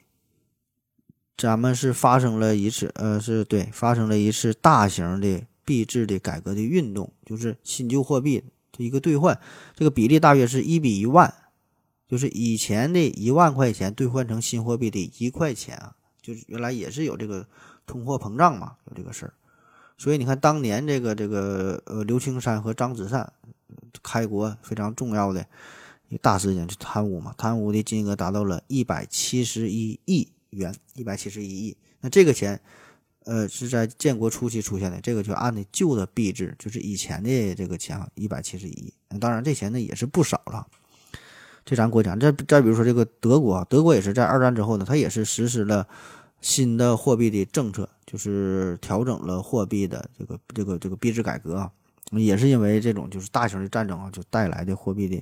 咱们是发生了一次，呃，是对，发生了一次大型的币制的改革的运动，就是新旧货币的一个兑换，这个比例大约是一比一万，就是以前的一万块钱兑换成新货币的一块钱啊，就是原来也是有这个通货膨胀嘛，有这个事儿，所以你看当年这个这个呃刘青山和张子善开国非常重要的一大事件，就贪污嘛，贪污的金额达到了一百七十一亿。元一百七十一亿，那这个钱，呃，是在建国初期出现的，这个就按的旧的币制，就是以前的这个钱啊，一百七十一亿。当然，这钱呢也是不少了。这咱国家，再再比如说这个德国啊，德国也是在二战之后呢，它也是实施了新的货币的政策，就是调整了货币的这个这个这个币制改革啊，也是因为这种就是大型的战争啊，就带来的货币的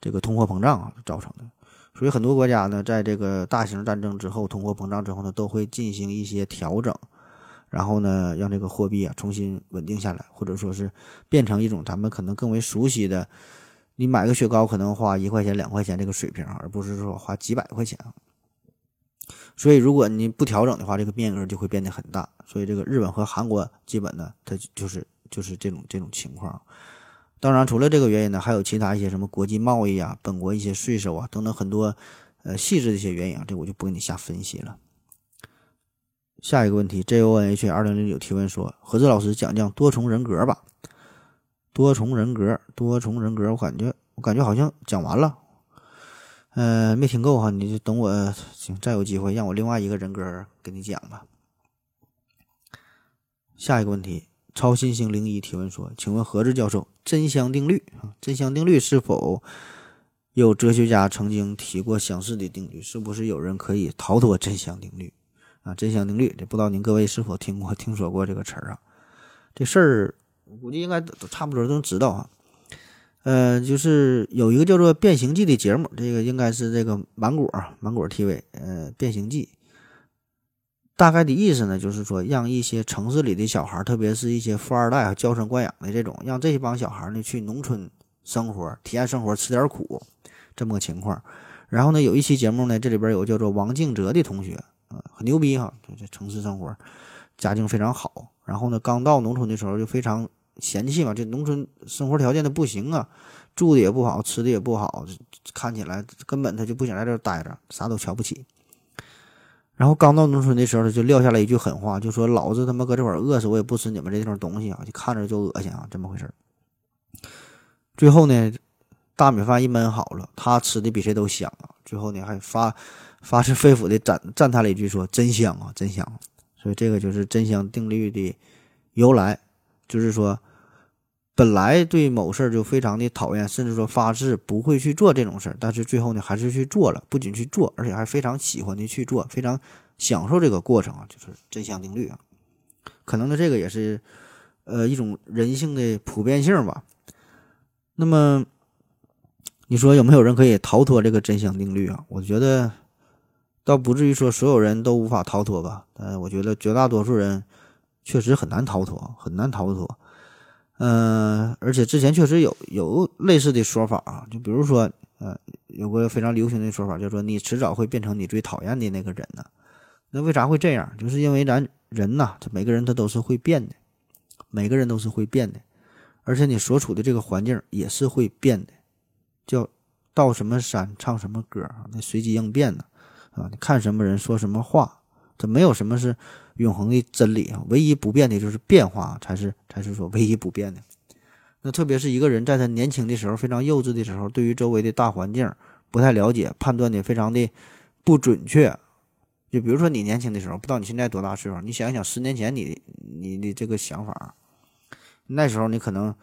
这个通货膨胀啊造成的。所以很多国家呢，在这个大型战争之后、通货膨胀之后呢，都会进行一些调整，然后呢，让这个货币啊重新稳定下来，或者说是变成一种咱们可能更为熟悉的，你买个雪糕可能花一块钱、两块钱这个水平，而不是说花几百块钱。所以，如果你不调整的话，这个变革就会变得很大。所以，这个日本和韩国基本呢，它就是就是这种这种情况。当然，除了这个原因呢，还有其他一些什么国际贸易啊、本国一些税收啊等等很多呃细致的一些原因啊，这我就不给你瞎分析了。下一个问题，J O N H 二零零九提问说：何志老师讲讲多重人格吧。多重人格，多重人格，我感觉我感觉好像讲完了。呃，没听够哈，你就等我行，再有机会让我另外一个人格给你讲吧。下一个问题，超新星零一提问说：“请问何志教授，真相定律啊？真相定律是否有哲学家曾经提过相似的定律？是不是有人可以逃脱真相定律啊？真相定律，这不知道您各位是否听过、听说过这个词儿啊？这事儿我估计应该都差不多都知道啊。”呃，就是有一个叫做《变形记》的节目，这个应该是这个芒果芒果 TV，呃，《变形记》大概的意思呢，就是说让一些城市里的小孩，特别是一些富二代啊，娇生惯养的这种，让这帮小孩呢去农村生活，体验生活，吃点苦，这么个情况。然后呢，有一期节目呢，这里边有叫做王敬哲的同学，啊，很牛逼哈，这城市生活，家境非常好。然后呢，刚到农村的时候就非常。嫌弃嘛，这农村生活条件的不行啊，住的也不好，吃的也不好，看起来根本他就不想在这待着，啥都瞧不起。然后刚到农村的时候，就撂下了一句狠话，就说：“老子他妈搁这块饿死，我也不吃你们这地方东西啊！就看着就恶心啊，这么回事最后呢，大米饭一焖好了，他吃的比谁都香啊。最后呢，还发发自肺腑的赞赞叹了一句，说：“真香啊，真香！”所以这个就是真香定律的由来。就是说，本来对某事儿就非常的讨厌，甚至说发誓不会去做这种事儿，但是最后呢，还是去做了。不仅去做，而且还非常喜欢的去做，非常享受这个过程啊，就是真相定律啊。可能呢，这个也是呃一种人性的普遍性吧。那么，你说有没有人可以逃脱这个真相定律啊？我觉得倒不至于说所有人都无法逃脱吧。呃，我觉得绝大多数人。确实很难逃脱，很难逃脱。嗯，而且之前确实有有类似的说法啊，就比如说，呃，有个非常流行的说法，叫做你迟早会变成你最讨厌的那个人呢。那为啥会这样？就是因为咱人呐，这每个人他都是会变的，每个人都是会变的，而且你所处的这个环境也是会变的。叫到什么山唱什么歌啊，那随机应变呢，啊，你看什么人说什么话，这没有什么是。永恒的真理啊，唯一不变的就是变化，才是才是说唯一不变的。那特别是一个人在他年轻的时候，非常幼稚的时候，对于周围的大环境不太了解，判断的非常的不准确。就比如说你年轻的时候，不知道你现在多大岁数，你想一想十年前你你的这个想法，那时候你可能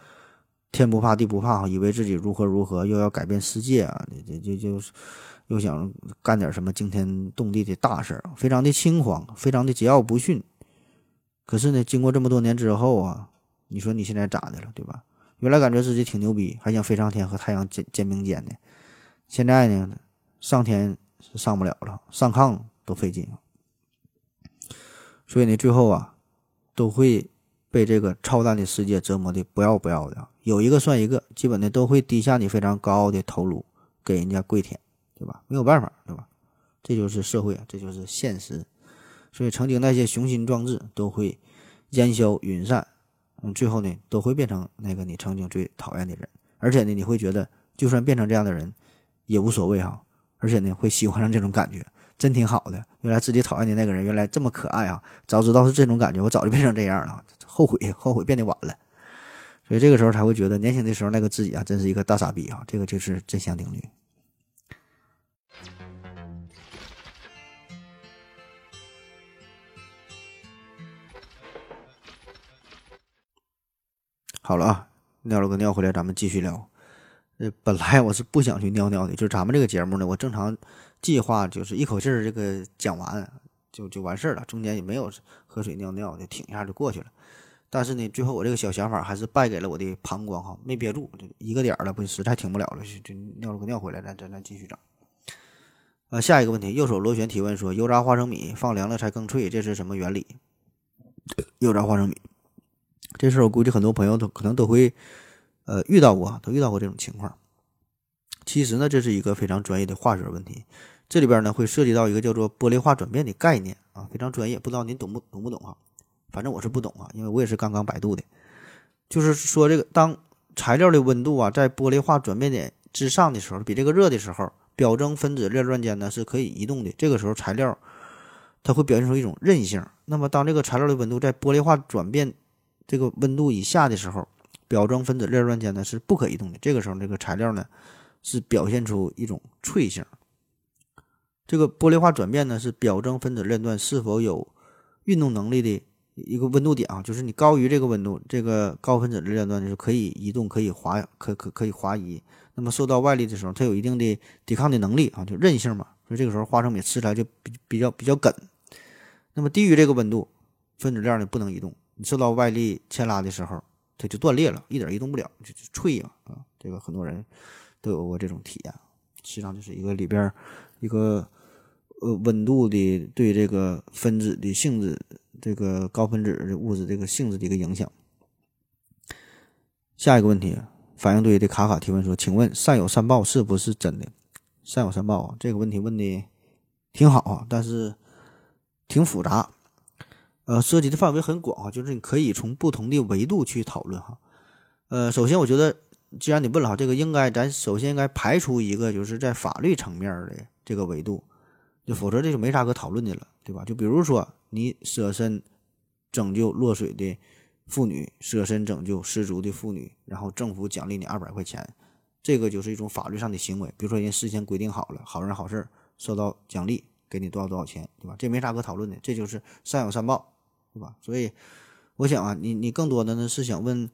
天不怕地不怕，以为自己如何如何，又要改变世界啊，这这就是。又想干点什么惊天动地的大事儿，非常的轻狂，非常的桀骜不驯。可是呢，经过这么多年之后啊，你说你现在咋的了，对吧？原来感觉自己挺牛逼，还想飞上天和太阳肩肩并肩的，现在呢，上天是上不了了，上炕都费劲。所以呢，最后啊，都会被这个超淡的世界折磨的不要不要的，有一个算一个，基本的都会低下你非常高傲的头颅，给人家跪舔。对吧？没有办法，对吧？这就是社会啊，这就是现实。所以，曾经那些雄心壮志都会烟消云散，嗯，最后呢，都会变成那个你曾经最讨厌的人。而且呢，你会觉得，就算变成这样的人也无所谓哈。而且呢，会喜欢上这种感觉，真挺好的。原来自己讨厌的那个人，原来这么可爱啊！早知道是这种感觉，我早就变成这样了。后悔，[laughs] 后悔变得晚了。所以这个时候才会觉得，年轻的时候那个自己啊，真是一个大傻逼啊！这个就是真相定律。好了啊，尿了个尿回来，咱们继续聊。呃，本来我是不想去尿尿的，就是咱们这个节目呢，我正常计划就是一口气儿这个讲完就就完事儿了，中间也没有喝水尿尿，就挺一下就过去了。但是呢，最后我这个小想法还是败给了我的膀胱哈，没憋住，就一个点了，不实在挺不了了，就尿了个尿回来，咱咱咱继续整。呃，下一个问题，右手螺旋提问说：油炸花生米放凉了才更脆，这是什么原理？油炸花生米。这事我估计很多朋友都可能都会呃遇到过，都遇到过这种情况。其实呢，这是一个非常专业的化学问题，这里边呢会涉及到一个叫做玻璃化转变的概念啊，非常专业，不知道您懂不懂不懂啊？反正我是不懂啊，因为我也是刚刚百度的。就是说，这个当材料的温度啊在玻璃化转变点之上的时候，比这个热的时候，表征分子链段间呢是可以移动的。这个时候材料它会表现出一种韧性。那么当这个材料的温度在玻璃化转变这个温度以下的时候，表征分子链段间呢是不可移动的。这个时候这个材料呢是表现出一种脆性。这个玻璃化转变呢是表征分子链段是否有运动能力的。一个温度点啊，就是你高于这个温度，这个高分子的链段就是可以移动、可以滑、可可可以滑移。那么受到外力的时候，它有一定的抵抗的能力啊，就韧性嘛。所以这个时候花生米吃起来就比比较比较梗。那么低于这个温度，分子链呢不能移动，你受到外力牵拉的时候，它就断裂了，一点移动不了，就就脆嘛啊。这个很多人都有过这种体验，实际上就是一个里边一个呃温度的对这个分子的性质。这个高分子的物质这个性质的一个影响。下一个问题，反应堆的卡卡提问说：“请问善有善报是不是真的？善有善报啊？这个问题问的挺好啊，但是挺复杂，呃，涉及的范围很广啊，就是你可以从不同的维度去讨论哈。呃，首先我觉得，既然你问了哈，这个应该咱首先应该排除一个就是在法律层面的这个维度，就否则这就没啥可讨论的了，对吧？就比如说。你舍身拯救落水的妇女，舍身拯救失足的妇女，然后政府奖励你二百块钱，这个就是一种法律上的行为。比如说，人事先规定好了，好人好事受到奖励，给你多少多少钱，对吧？这没啥可讨论的，这就是善有善报，对吧？所以，我想啊，你你更多的呢是想问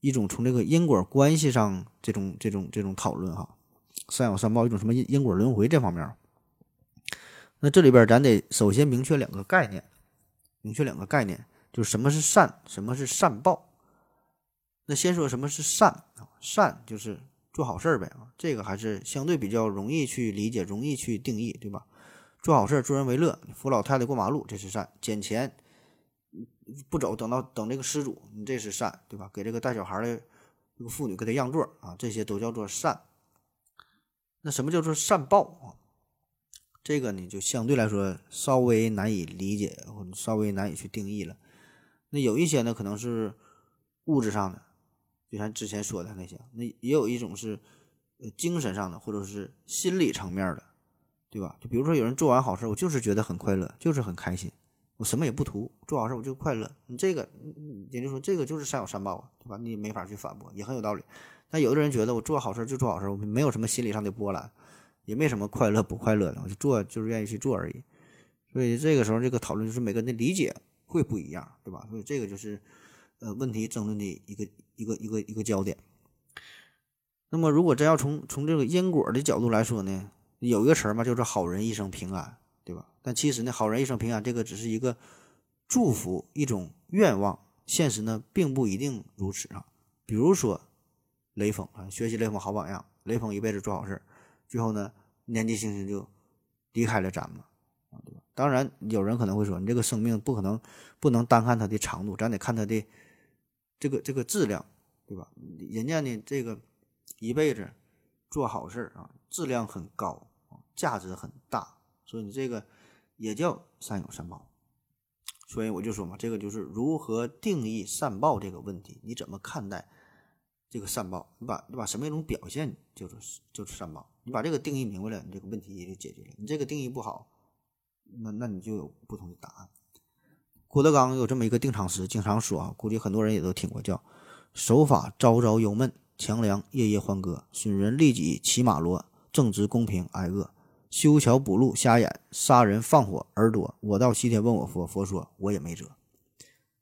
一种从这个因果关系上这种这种这种讨论哈，善有善报一种什么因因果轮回这方面。那这里边咱得首先明确两个概念，明确两个概念，就是什么是善，什么是善报。那先说什么是善啊？善就是做好事儿呗啊，这个还是相对比较容易去理解，容易去定义，对吧？做好事儿，助人为乐，扶老太太过马路，这是善；捡钱不走，等到等这个失主，你这是善，对吧？给这个带小孩的这个妇女给他让座啊，这些都叫做善。那什么叫做善报啊？这个呢，就相对来说稍微难以理解，或者稍微难以去定义了。那有一些呢，可能是物质上的，就像之前说的那些；那也有一种是精神上的，或者是心理层面的，对吧？就比如说有人做完好事，我就是觉得很快乐，就是很开心，我什么也不图，做好事我就快乐。你这个，也就是说这个就是善有善报啊，对吧？你没法去反驳，也很有道理。但有的人觉得我做好事就做好事，我没有什么心理上的波澜。也没什么快乐不快乐的，我就做就是愿意去做而已。所以这个时候这个讨论就是每个人的理解会不一样，对吧？所以这个就是呃问题争论的一个一个一个一个焦点。那么如果真要从从这个因果的角度来说呢，有一个词儿嘛，叫做“好人一生平安”，对吧？但其实呢，“好人一生平安”这个只是一个祝福，一种愿望。现实呢，并不一定如此啊。比如说雷锋啊，学习雷锋好榜样，雷锋一辈子做好事儿。最后呢，年纪轻轻就离开了咱们，啊，对吧？当然，有人可能会说，你这个生命不可能不能单看它的长度，咱得看它的这个这个质量，对吧？人家呢，这个一辈子做好事啊，质量很高，价值很大，所以你这个也叫善有善报。所以我就说嘛，这个就是如何定义善报这个问题，你怎么看待这个善报？你把你把什么一种表现就是就是善报？你把这个定义明白了，你这个问题也就解决了。你这个定义不好，那那你就有不同的答案。郭德纲有这么一个定场诗，经常说啊，估计很多人也都听过，叫“守法朝朝忧闷，强梁夜夜欢歌，损人利己骑马骡，正直公平挨饿，修桥补路瞎眼，杀人放火耳朵。我到西天问我佛，佛说我也没辙。”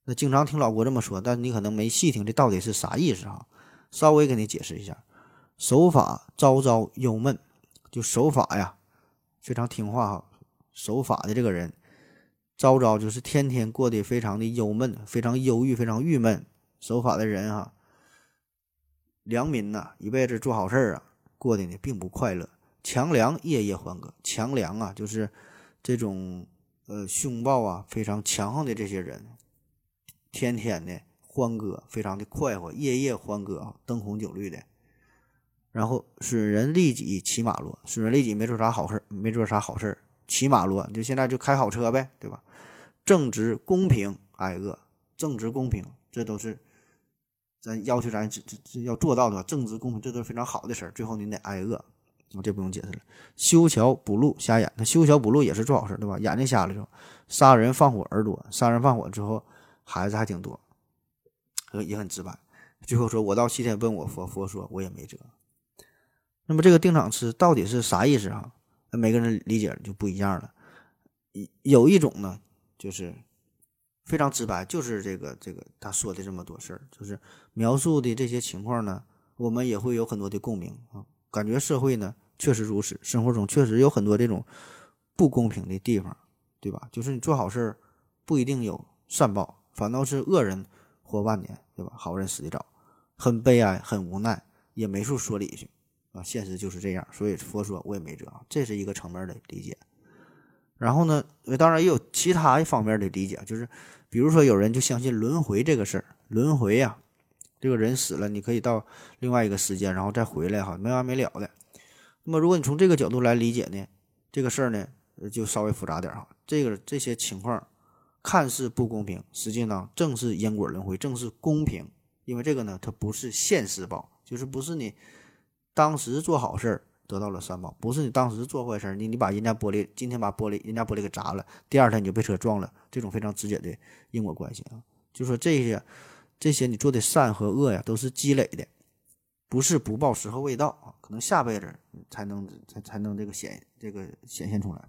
那经常听老郭这么说，但你可能没细听，这到底是啥意思啊？稍微给你解释一下。守法朝朝忧闷，就守法呀，非常听话哈。守法的这个人，朝朝就是天天过得非常的忧闷，非常忧郁，非常郁闷。守法的人哈，良民呐，一辈子做好事儿啊，过得呢并不快乐。强梁夜夜欢歌，强梁啊，就是这种呃凶暴啊，非常强横的这些人，天天的欢歌，非常的快活，夜夜欢歌啊，灯红酒绿的。然后损人利己骑马落，损人利己没做啥好事没做啥好事骑马落就现在就开好车呗，对吧？正直公平挨饿，正直公平，这都是咱要求咱这这要做到的，正直公平，这都是非常好的事儿。最后你得挨饿，我这不用解释了。修桥补路瞎眼，他修桥补路也是做好事，对吧？眼睛瞎了之后，杀人放火耳朵，杀人放火之后孩子还挺多，也很直白。最后说我到西天问我佛，佛说我也没辙。那么这个定场诗到底是啥意思啊？每个人理解就不一样了。有一种呢，就是非常直白，就是这个这个他说的这么多事儿，就是描述的这些情况呢，我们也会有很多的共鸣啊。感觉社会呢确实如此，生活中确实有很多这种不公平的地方，对吧？就是你做好事儿不一定有善报，反倒是恶人活万年，对吧？好人死得早，很悲哀，很无奈，也没处说理去。啊，现实就是这样，所以佛说我也没辙，这是一个层面的理解。然后呢，当然也有其他一方面的理解，就是比如说有人就相信轮回这个事儿，轮回呀，这个人死了，你可以到另外一个时间，然后再回来哈，没完没了的。那么如果你从这个角度来理解呢，这个事儿呢就稍微复杂点哈。这个这些情况看似不公平，实际上正是因果轮回，正是公平，因为这个呢它不是现世报，就是不是你。当时做好事儿得到了善报，不是你当时做坏事儿，你你把人家玻璃今天把玻璃人家玻璃给砸了，第二天你就被车撞了，这种非常直接的因果关系啊，就说这些这些你做的善和恶呀，都是积累的，不是不报时候未到啊，可能下辈子才能才才能这个显这个显现出来。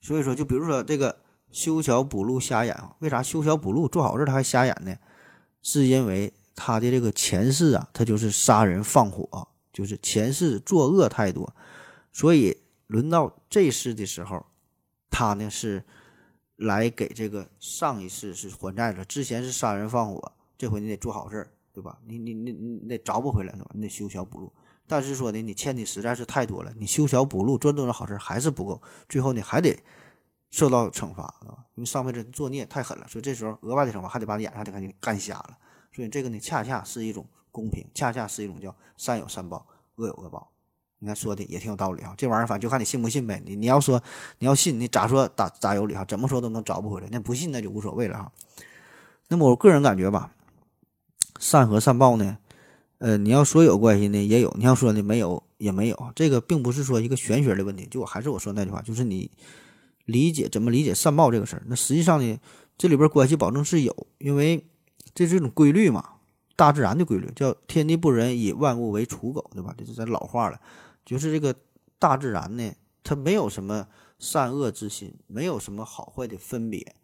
所以说，就比如说这个修桥补路瞎眼啊，为啥修桥补路做好事他还瞎眼呢？是因为。他的这个前世啊，他就是杀人放火，就是前世作恶太多，所以轮到这世的时候，他呢是来给这个上一世是还债的。之前是杀人放火，这回你得做好事，对吧？你你你你得找不回来，是吧？你得修桥补路。但是说的你欠的实在是太多了，你修桥补路做多少好事还是不够，最后你还得受到惩罚，啊，因为上辈子作孽太狠了，所以这时候额外的惩罚还得把你眼上得给你干瞎了。所以这个呢，恰恰是一种公平，恰恰是一种叫善有善报，恶有恶报。你看说的也挺有道理啊。这玩意儿反正就看你信不信呗。你你要说你要信，你咋说咋咋有理哈？怎么说都能找不回来。那不信那就无所谓了哈。那么我个人感觉吧，善和善报呢，呃，你要说有关系呢也有，你要说呢没有也没有。这个并不是说一个玄学的问题。就我还是我说那句话，就是你理解怎么理解善报这个事儿。那实际上呢，这里边关系保证是有，因为。这是一种规律嘛，大自然的规律，叫天地不仁，以万物为刍狗，对吧？这是咱老话了，就是这个大自然呢，它没有什么善恶之心，没有什么好坏的分别，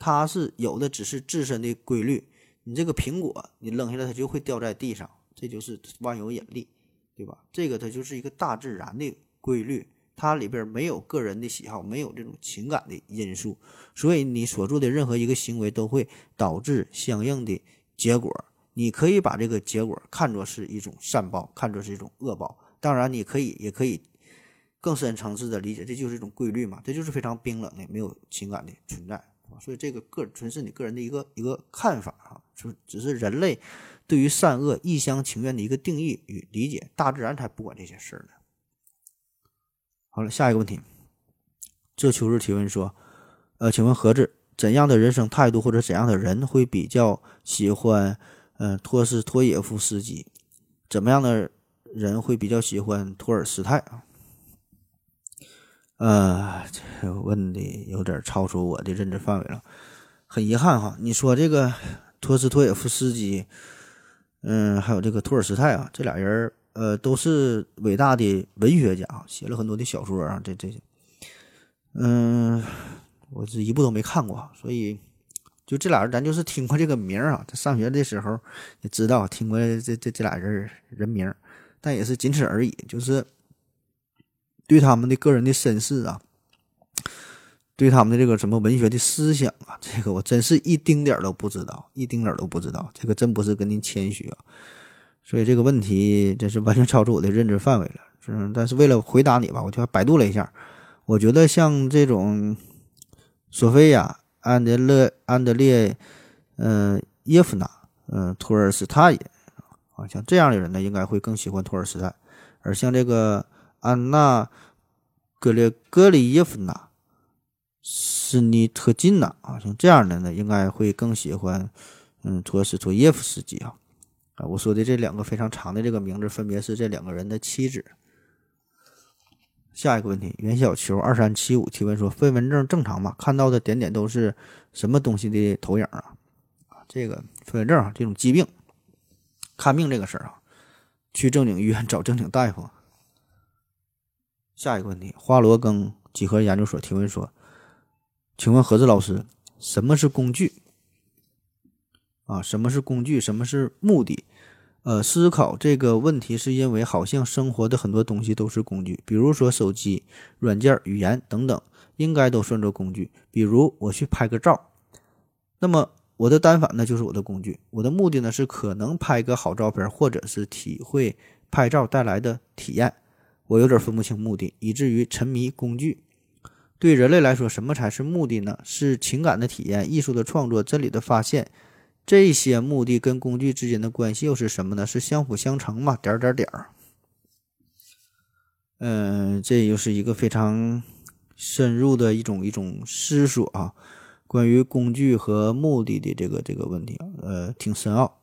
它是有的，只是自身的规律。你这个苹果，你扔下来它就会掉在地上，这就是万有引力，对吧？这个它就是一个大自然的规律。它里边没有个人的喜好，没有这种情感的因素，所以你所做的任何一个行为都会导致相应的结果。你可以把这个结果看作是一种善报，看作是一种恶报。当然，你可以也可以更深层次的理解，这就是一种规律嘛，这就是非常冰冷的、没有情感的存在。所以这个个纯是你个人的一个一个看法啊，就只是人类对于善恶一厢情愿的一个定义与理解，大自然才不管这些事儿呢。好了，下一个问题。这秋日提问说：“呃，请问何子，怎样的人生态度或者怎样的人会比较喜欢，嗯，托斯托耶夫斯基？怎么样的人会比较喜欢托尔斯泰啊？”呃，这问的有点超出我的认知范围了，很遗憾哈。你说这个托斯托耶夫斯基，嗯，还有这个托尔斯泰啊，这俩人。呃，都是伟大的文学家写了很多的小说啊，这这些，嗯，我这一部都没看过，所以就这俩人，咱就是听过这个名啊，在上学的时候也知道听过这这这俩人人名，但也是仅此而已，就是对他们的个人的身世啊，对他们的这个什么文学的思想啊，这个我真是一丁点儿都不知道，一丁点儿都不知道，这个真不是跟您谦虚啊。所以这个问题真是完全 [laughs] 超出我的认知范围了，是。但是为了回答你吧，我就百度了一下。我觉得像这种索菲亚、安德勒、安德烈、嗯，叶夫娜，嗯，托尔斯泰也，啊，像这样的人呢，应该会更喜欢托尔斯泰，而像这个安娜·格列格里耶夫娜、斯尼特金娜啊，像这样的呢，应该会更喜欢，嗯，托斯托耶夫斯基啊，我说的这两个非常长的这个名字，分别是这两个人的妻子。下一个问题，袁小球二三七五提问说：飞蚊症正常吗？看到的点点都是什么东西的投影啊？这个飞蚊症啊，这种疾病，看病这个事儿啊，去正经医院找正经大夫。下一个问题，花罗庚几何研究所提问说：请问何子老师，什么是工具？啊，什么是工具？什么是目的？呃，思考这个问题是因为好像生活的很多东西都是工具，比如说手机、软件、语言等等，应该都算作工具。比如我去拍个照，那么我的单反呢就是我的工具，我的目的呢是可能拍个好照片，或者是体会拍照带来的体验。我有点分不清目的，以至于沉迷工具。对人类来说，什么才是目的呢？是情感的体验、艺术的创作、真理的发现。这些目的跟工具之间的关系又是什么呢？是相辅相成嘛？点点点儿。嗯，这又是一个非常深入的一种一种思索啊，关于工具和目的的这个这个问题，呃，挺深奥。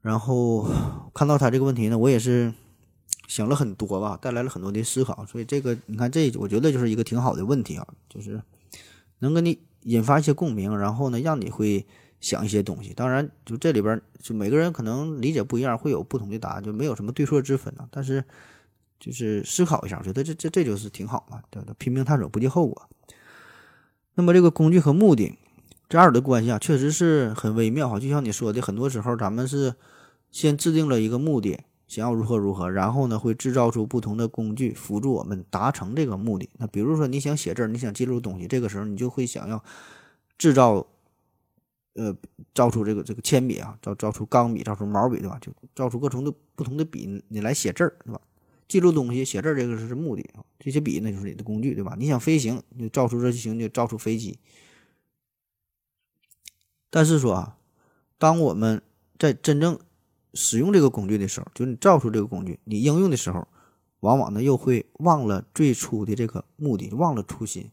然后看到他这个问题呢，我也是想了很多吧，带来了很多的思考。所以这个你看，这我觉得就是一个挺好的问题啊，就是能跟你引发一些共鸣，然后呢，让你会。想一些东西，当然，就这里边就每个人可能理解不一样，会有不同的答案，就没有什么对错之分呢。但是，就是思考一下，我觉得这这这就是挺好嘛，对吧？拼命探索，不计后果。那么，这个工具和目的这二的关系啊，确实是很微妙哈。就像你说的，很多时候咱们是先制定了一个目的，想要如何如何，然后呢，会制造出不同的工具辅助我们达成这个目的。那比如说，你想写字，你想记录东西，这个时候你就会想要制造。呃，造出这个这个铅笔啊，造造出钢笔，造出毛笔，对吧？就造出各种的不同的笔，你来写字儿，对吧？记录东西，写字儿，这个是目的啊。这些笔那就是你的工具，对吧？你想飞行，就造出热气球，就造出飞机。但是说啊，当我们在真正使用这个工具的时候，就是你造出这个工具，你应用的时候，往往呢又会忘了最初的这个目的，忘了初心，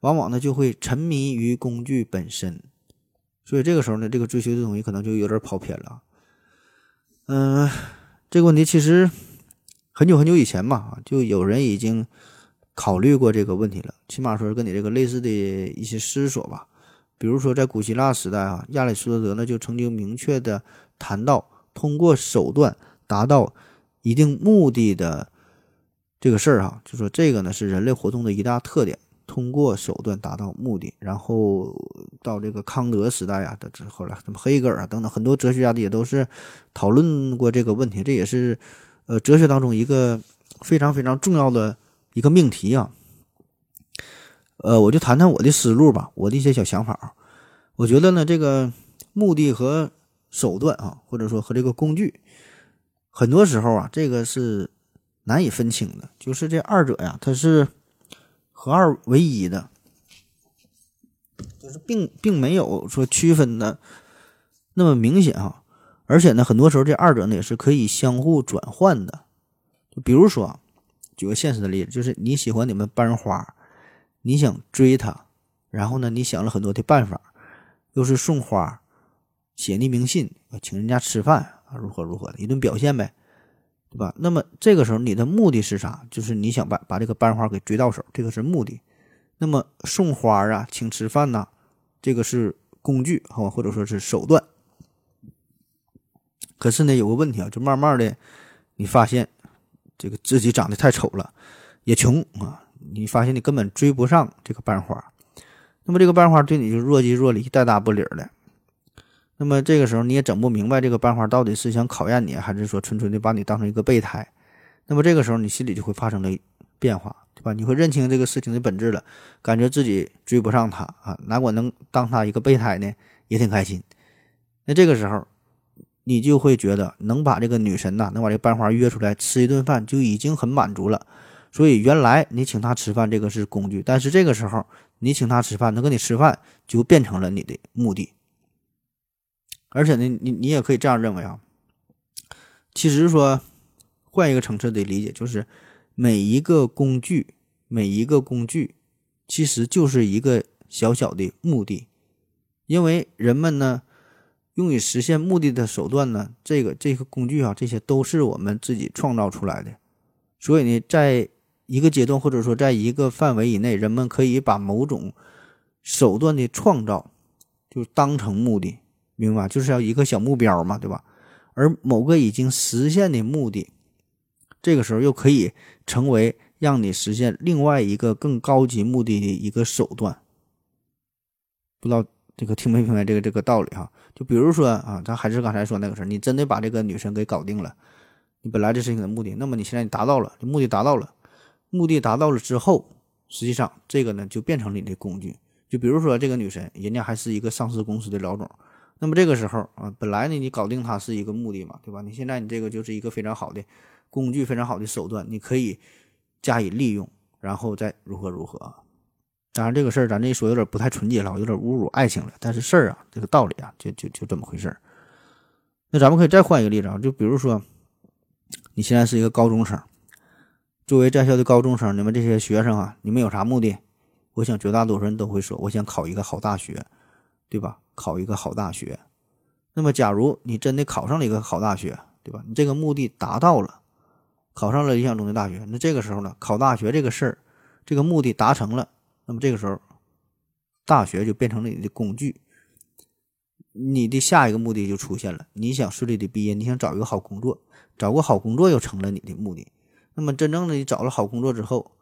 往往呢就会沉迷于工具本身。所以这个时候呢，这个追求的东西可能就有点跑偏了。嗯，这个问题其实很久很久以前嘛，就有人已经考虑过这个问题了。起码说是跟你这个类似的一些思索吧。比如说在古希腊时代啊，亚里士多德呢就曾经明确的谈到，通过手段达到一定目的的这个事儿哈，就说这个呢是人类活动的一大特点。通过手段达到目的，然后到这个康德时代啊，的之后来什么黑格尔啊等等，很多哲学家的也都是讨论过这个问题，这也是呃哲学当中一个非常非常重要的一个命题啊。呃，我就谈谈我的思路吧，我的一些小想法。我觉得呢，这个目的和手段啊，或者说和这个工具，很多时候啊，这个是难以分清的，就是这二者呀，它是。合二为一的，就是并并没有说区分的那么明显哈，而且呢，很多时候这二者呢也是可以相互转换的。就比如说，举个现实的例子，就是你喜欢你们班花，你想追她，然后呢，你想了很多的办法，又是送花、写匿名信、请人家吃饭啊，如何如何的一顿表现呗。对吧？那么这个时候你的目的是啥？就是你想把把这个班花给追到手，这个是目的。那么送花啊，请吃饭呐，这个是工具，好吧，或者说是手段。可是呢，有个问题啊，就慢慢的，你发现这个自己长得太丑了，也穷啊，你发现你根本追不上这个班花。那么这个班花对你就若即若离，带搭不理的。那么这个时候你也整不明白，这个班花到底是想考验你，还是说纯纯的把你当成一个备胎？那么这个时候你心里就会发生了变化，对吧？你会认清这个事情的本质了，感觉自己追不上他啊，哪管能当他一个备胎呢，也挺开心。那这个时候你就会觉得能把这个女神呐，能把这个班花约出来吃一顿饭就已经很满足了。所以原来你请她吃饭这个是工具，但是这个时候你请她吃饭，能跟你吃饭就变成了你的目的。而且呢，你你也可以这样认为啊，其实说换一个层次的理解，就是每一个工具，每一个工具其实就是一个小小的目的，因为人们呢用于实现目的的手段呢，这个这个工具啊，这些都是我们自己创造出来的，所以呢，在一个阶段或者说在一个范围以内，人们可以把某种手段的创造就当成目的。明白，就是要一个小目标嘛，对吧？而某个已经实现的目的，这个时候又可以成为让你实现另外一个更高级目的的一个手段。不知道这个听没明白这个这个道理哈？就比如说啊，咱还是刚才说那个事儿，你真的把这个女生给搞定了，你本来这事情的目的，那么你现在你达到了，目的达到了，目的达到了之后，实际上这个呢就变成了你的工具。就比如说这个女生，人家还是一个上市公司的老总。那么这个时候啊，本来呢你搞定它是一个目的嘛，对吧？你现在你这个就是一个非常好的工具，非常好的手段，你可以加以利用，然后再如何如何。当然这个事儿咱这一说有点不太纯洁了，有点侮辱爱情了。但是事儿啊，这个道理啊，就就就这么回事儿。那咱们可以再换一个例子啊，就比如说你现在是一个高中生，作为在校的高中生，你们这些学生啊，你们有啥目的？我想绝大多数人都会说，我想考一个好大学，对吧？考一个好大学，那么假如你真的考上了一个好大学，对吧？你这个目的达到了，考上了理想中的大学，那这个时候呢，考大学这个事儿，这个目的达成了，那么这个时候，大学就变成了你的工具，你的下一个目的就出现了，你想顺利的毕业，你想找一个好工作，找个好工作又成了你的目的，那么真正的你找了好工作之后，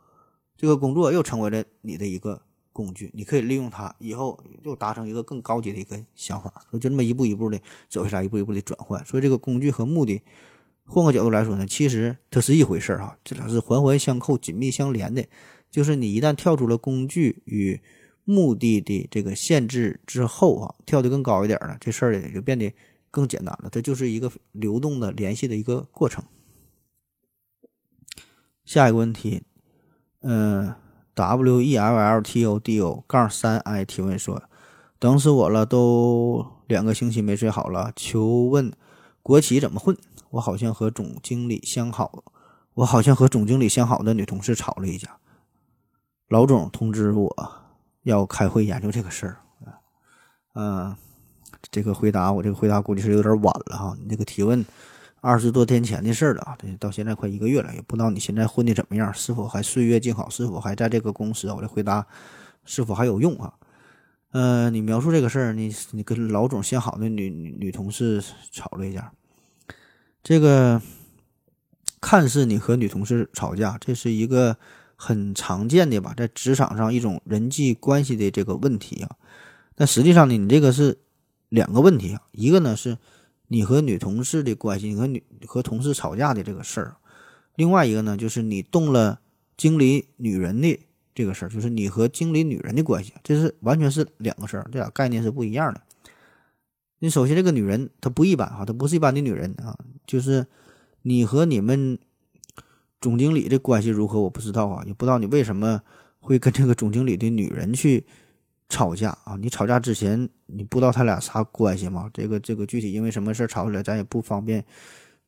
这个工作又成为了你的一个。工具，你可以利用它，以后又达成一个更高级的一个想法，所以就这么一步一步的走下来，一步一步的转换。所以这个工具和目的，换个角度来说呢，其实它是一回事儿哈，这俩是环环相扣、紧密相连的。就是你一旦跳出了工具与目的的这个限制之后啊，跳得更高一点了，这事儿也就变得更简单了。这就是一个流动的联系的一个过程。下一个问题，嗯。W E L L T O D O 杠三 I 提问说：“等死我了，都两个星期没睡好了。求问国企怎么混？我好像和总经理相好，我好像和总经理相好的女同事吵了一架。老总通知我要开会研究这个事儿。嗯，这个回答我这个回答估计是有点晚了哈。你这个提问。”二十多天前的事了啊，这到现在快一个月了，也不知道你现在混的怎么样，是否还岁月静好，是否还在这个公司？我的回答是否还有用啊？呃，你描述这个事儿，你你跟老总相好的女女女同事吵了一架，这个看似你和女同事吵架，这是一个很常见的吧，在职场上一种人际关系的这个问题啊。但实际上呢，你这个是两个问题啊，一个呢是。你和女同事的关系，你和女和同事吵架的这个事儿，另外一个呢，就是你动了经理女人的这个事儿，就是你和经理女人的关系，这是完全是两个事儿，这俩概念是不一样的。你首先这个女人她不一般哈，她不是一般的女人啊，就是你和你们总经理的关系如何，我不知道啊，也不知道你为什么会跟这个总经理的女人去。吵架啊！你吵架之前你不知道他俩啥关系吗？这个这个具体因为什么事吵起来，咱也不方便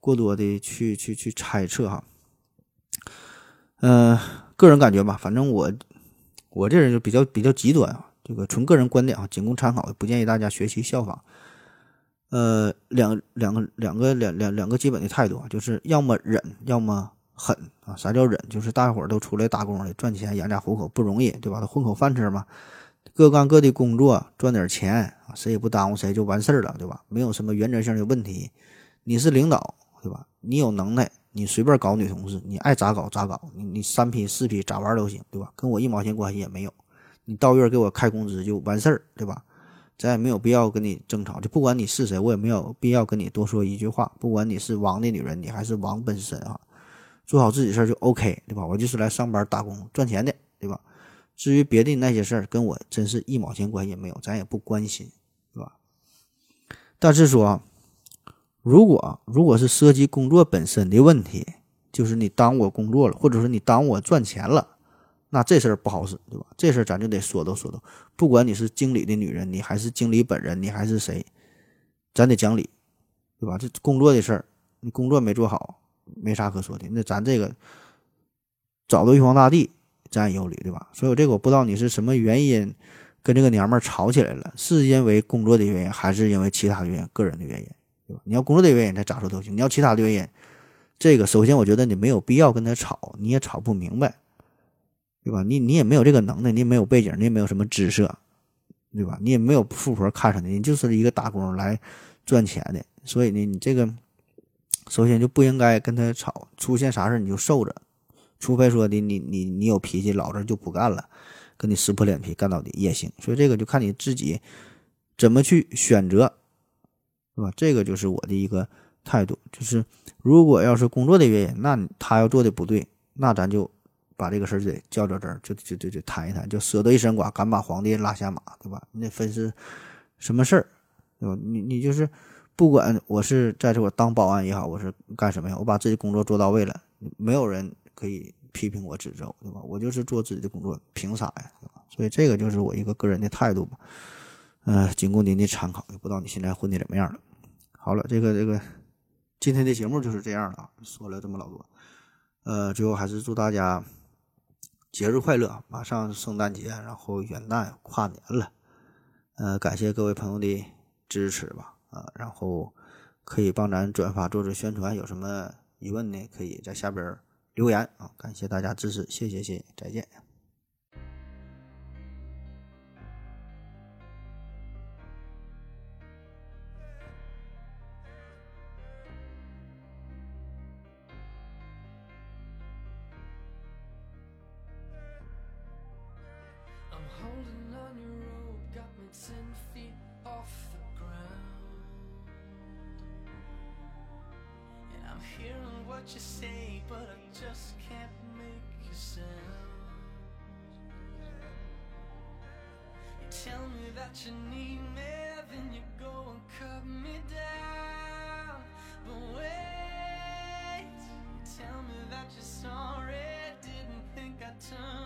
过多的去去去猜测哈。嗯，个人感觉吧，反正我我这人就比较比较极端啊，这个纯个人观点啊，仅供参考，不建议大家学习效仿。呃，两两个两个两两两个基本的态度啊，就是要么忍，要么狠啊。啥叫忍？就是大伙儿都出来打工的，赚钱养家糊口不容易，对吧？混口饭吃嘛。各干各的工作，赚点钱啊，谁也不耽误谁，就完事儿了，对吧？没有什么原则性的问题。你是领导，对吧？你有能耐，你随便搞女同事，你爱咋搞咋搞，你你三批四批咋玩都行，对吧？跟我一毛钱关系也没有。你到月给我开工资就完事儿，对吧？咱也没有必要跟你争吵，就不管你是谁，我也没有必要跟你多说一句话。不管你是王的女人，你还是王本身啊，做好自己事儿就 OK，对吧？我就是来上班打工赚钱的，对吧？至于别的那些事儿，跟我真是一毛钱关系也没有，咱也不关心，是吧？但是说，如果如果是涉及工作本身的问题，就是你耽误我工作了，或者说你耽误我赚钱了，那这事儿不好使，对吧？这事儿咱就得说道说道。不管你是经理的女人，你还是经理本人，你还是谁，咱得讲理，对吧？这工作的事儿，你工作没做好，没啥可说的。那咱这个找到玉皇大帝，占有理，对吧？所以这个我不知道你是什么原因跟这个娘们儿吵起来了，是因为工作的原因，还是因为其他原因、个人的原因，对吧？你要工作的原因，他咋说都行；你要其他的原因，这个首先我觉得你没有必要跟他吵，你也吵不明白，对吧？你你也没有这个能耐，你也没有背景，你也没有什么姿色。对吧？你也没有富婆看上你，你就是一个打工来赚钱的，所以呢，你这个首先就不应该跟他吵。出现啥事你就受着，除非说的你你你有脾气，老子就不干了，跟你撕破脸皮干到底也行。所以这个就看你自己怎么去选择，是吧？这个就是我的一个态度，就是如果要是工作的原因，那他要做的不对，那咱就。把这个事儿得较较真儿，就就就就谈一谈，就舍得一身剐，敢把皇帝拉下马，对吧？你得分是什么事儿，对吧？你你就是不管我是在这我当保安也好，我是干什么呀？我把自己工作做到位了，没有人可以批评我指责我，对吧？我就是做自己的工作，凭啥呀？对吧？所以这个就是我一个个人的态度吧，呃，仅供您的参考。也不知道你现在混的怎么样了。好了，这个这个今天的节目就是这样了啊，说了这么老多，呃，最后还是祝大家。节日快乐！马上圣诞节，然后元旦、跨年了，呃，感谢各位朋友的支持吧，啊，然后可以帮咱转发做做宣传，有什么疑问呢？可以在下边留言啊！感谢大家支持，谢谢谢谢，再见。Tell me that you need me, then you go and cut me down. But wait, tell me that you're sorry, didn't think I'd turn.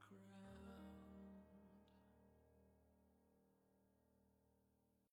cry.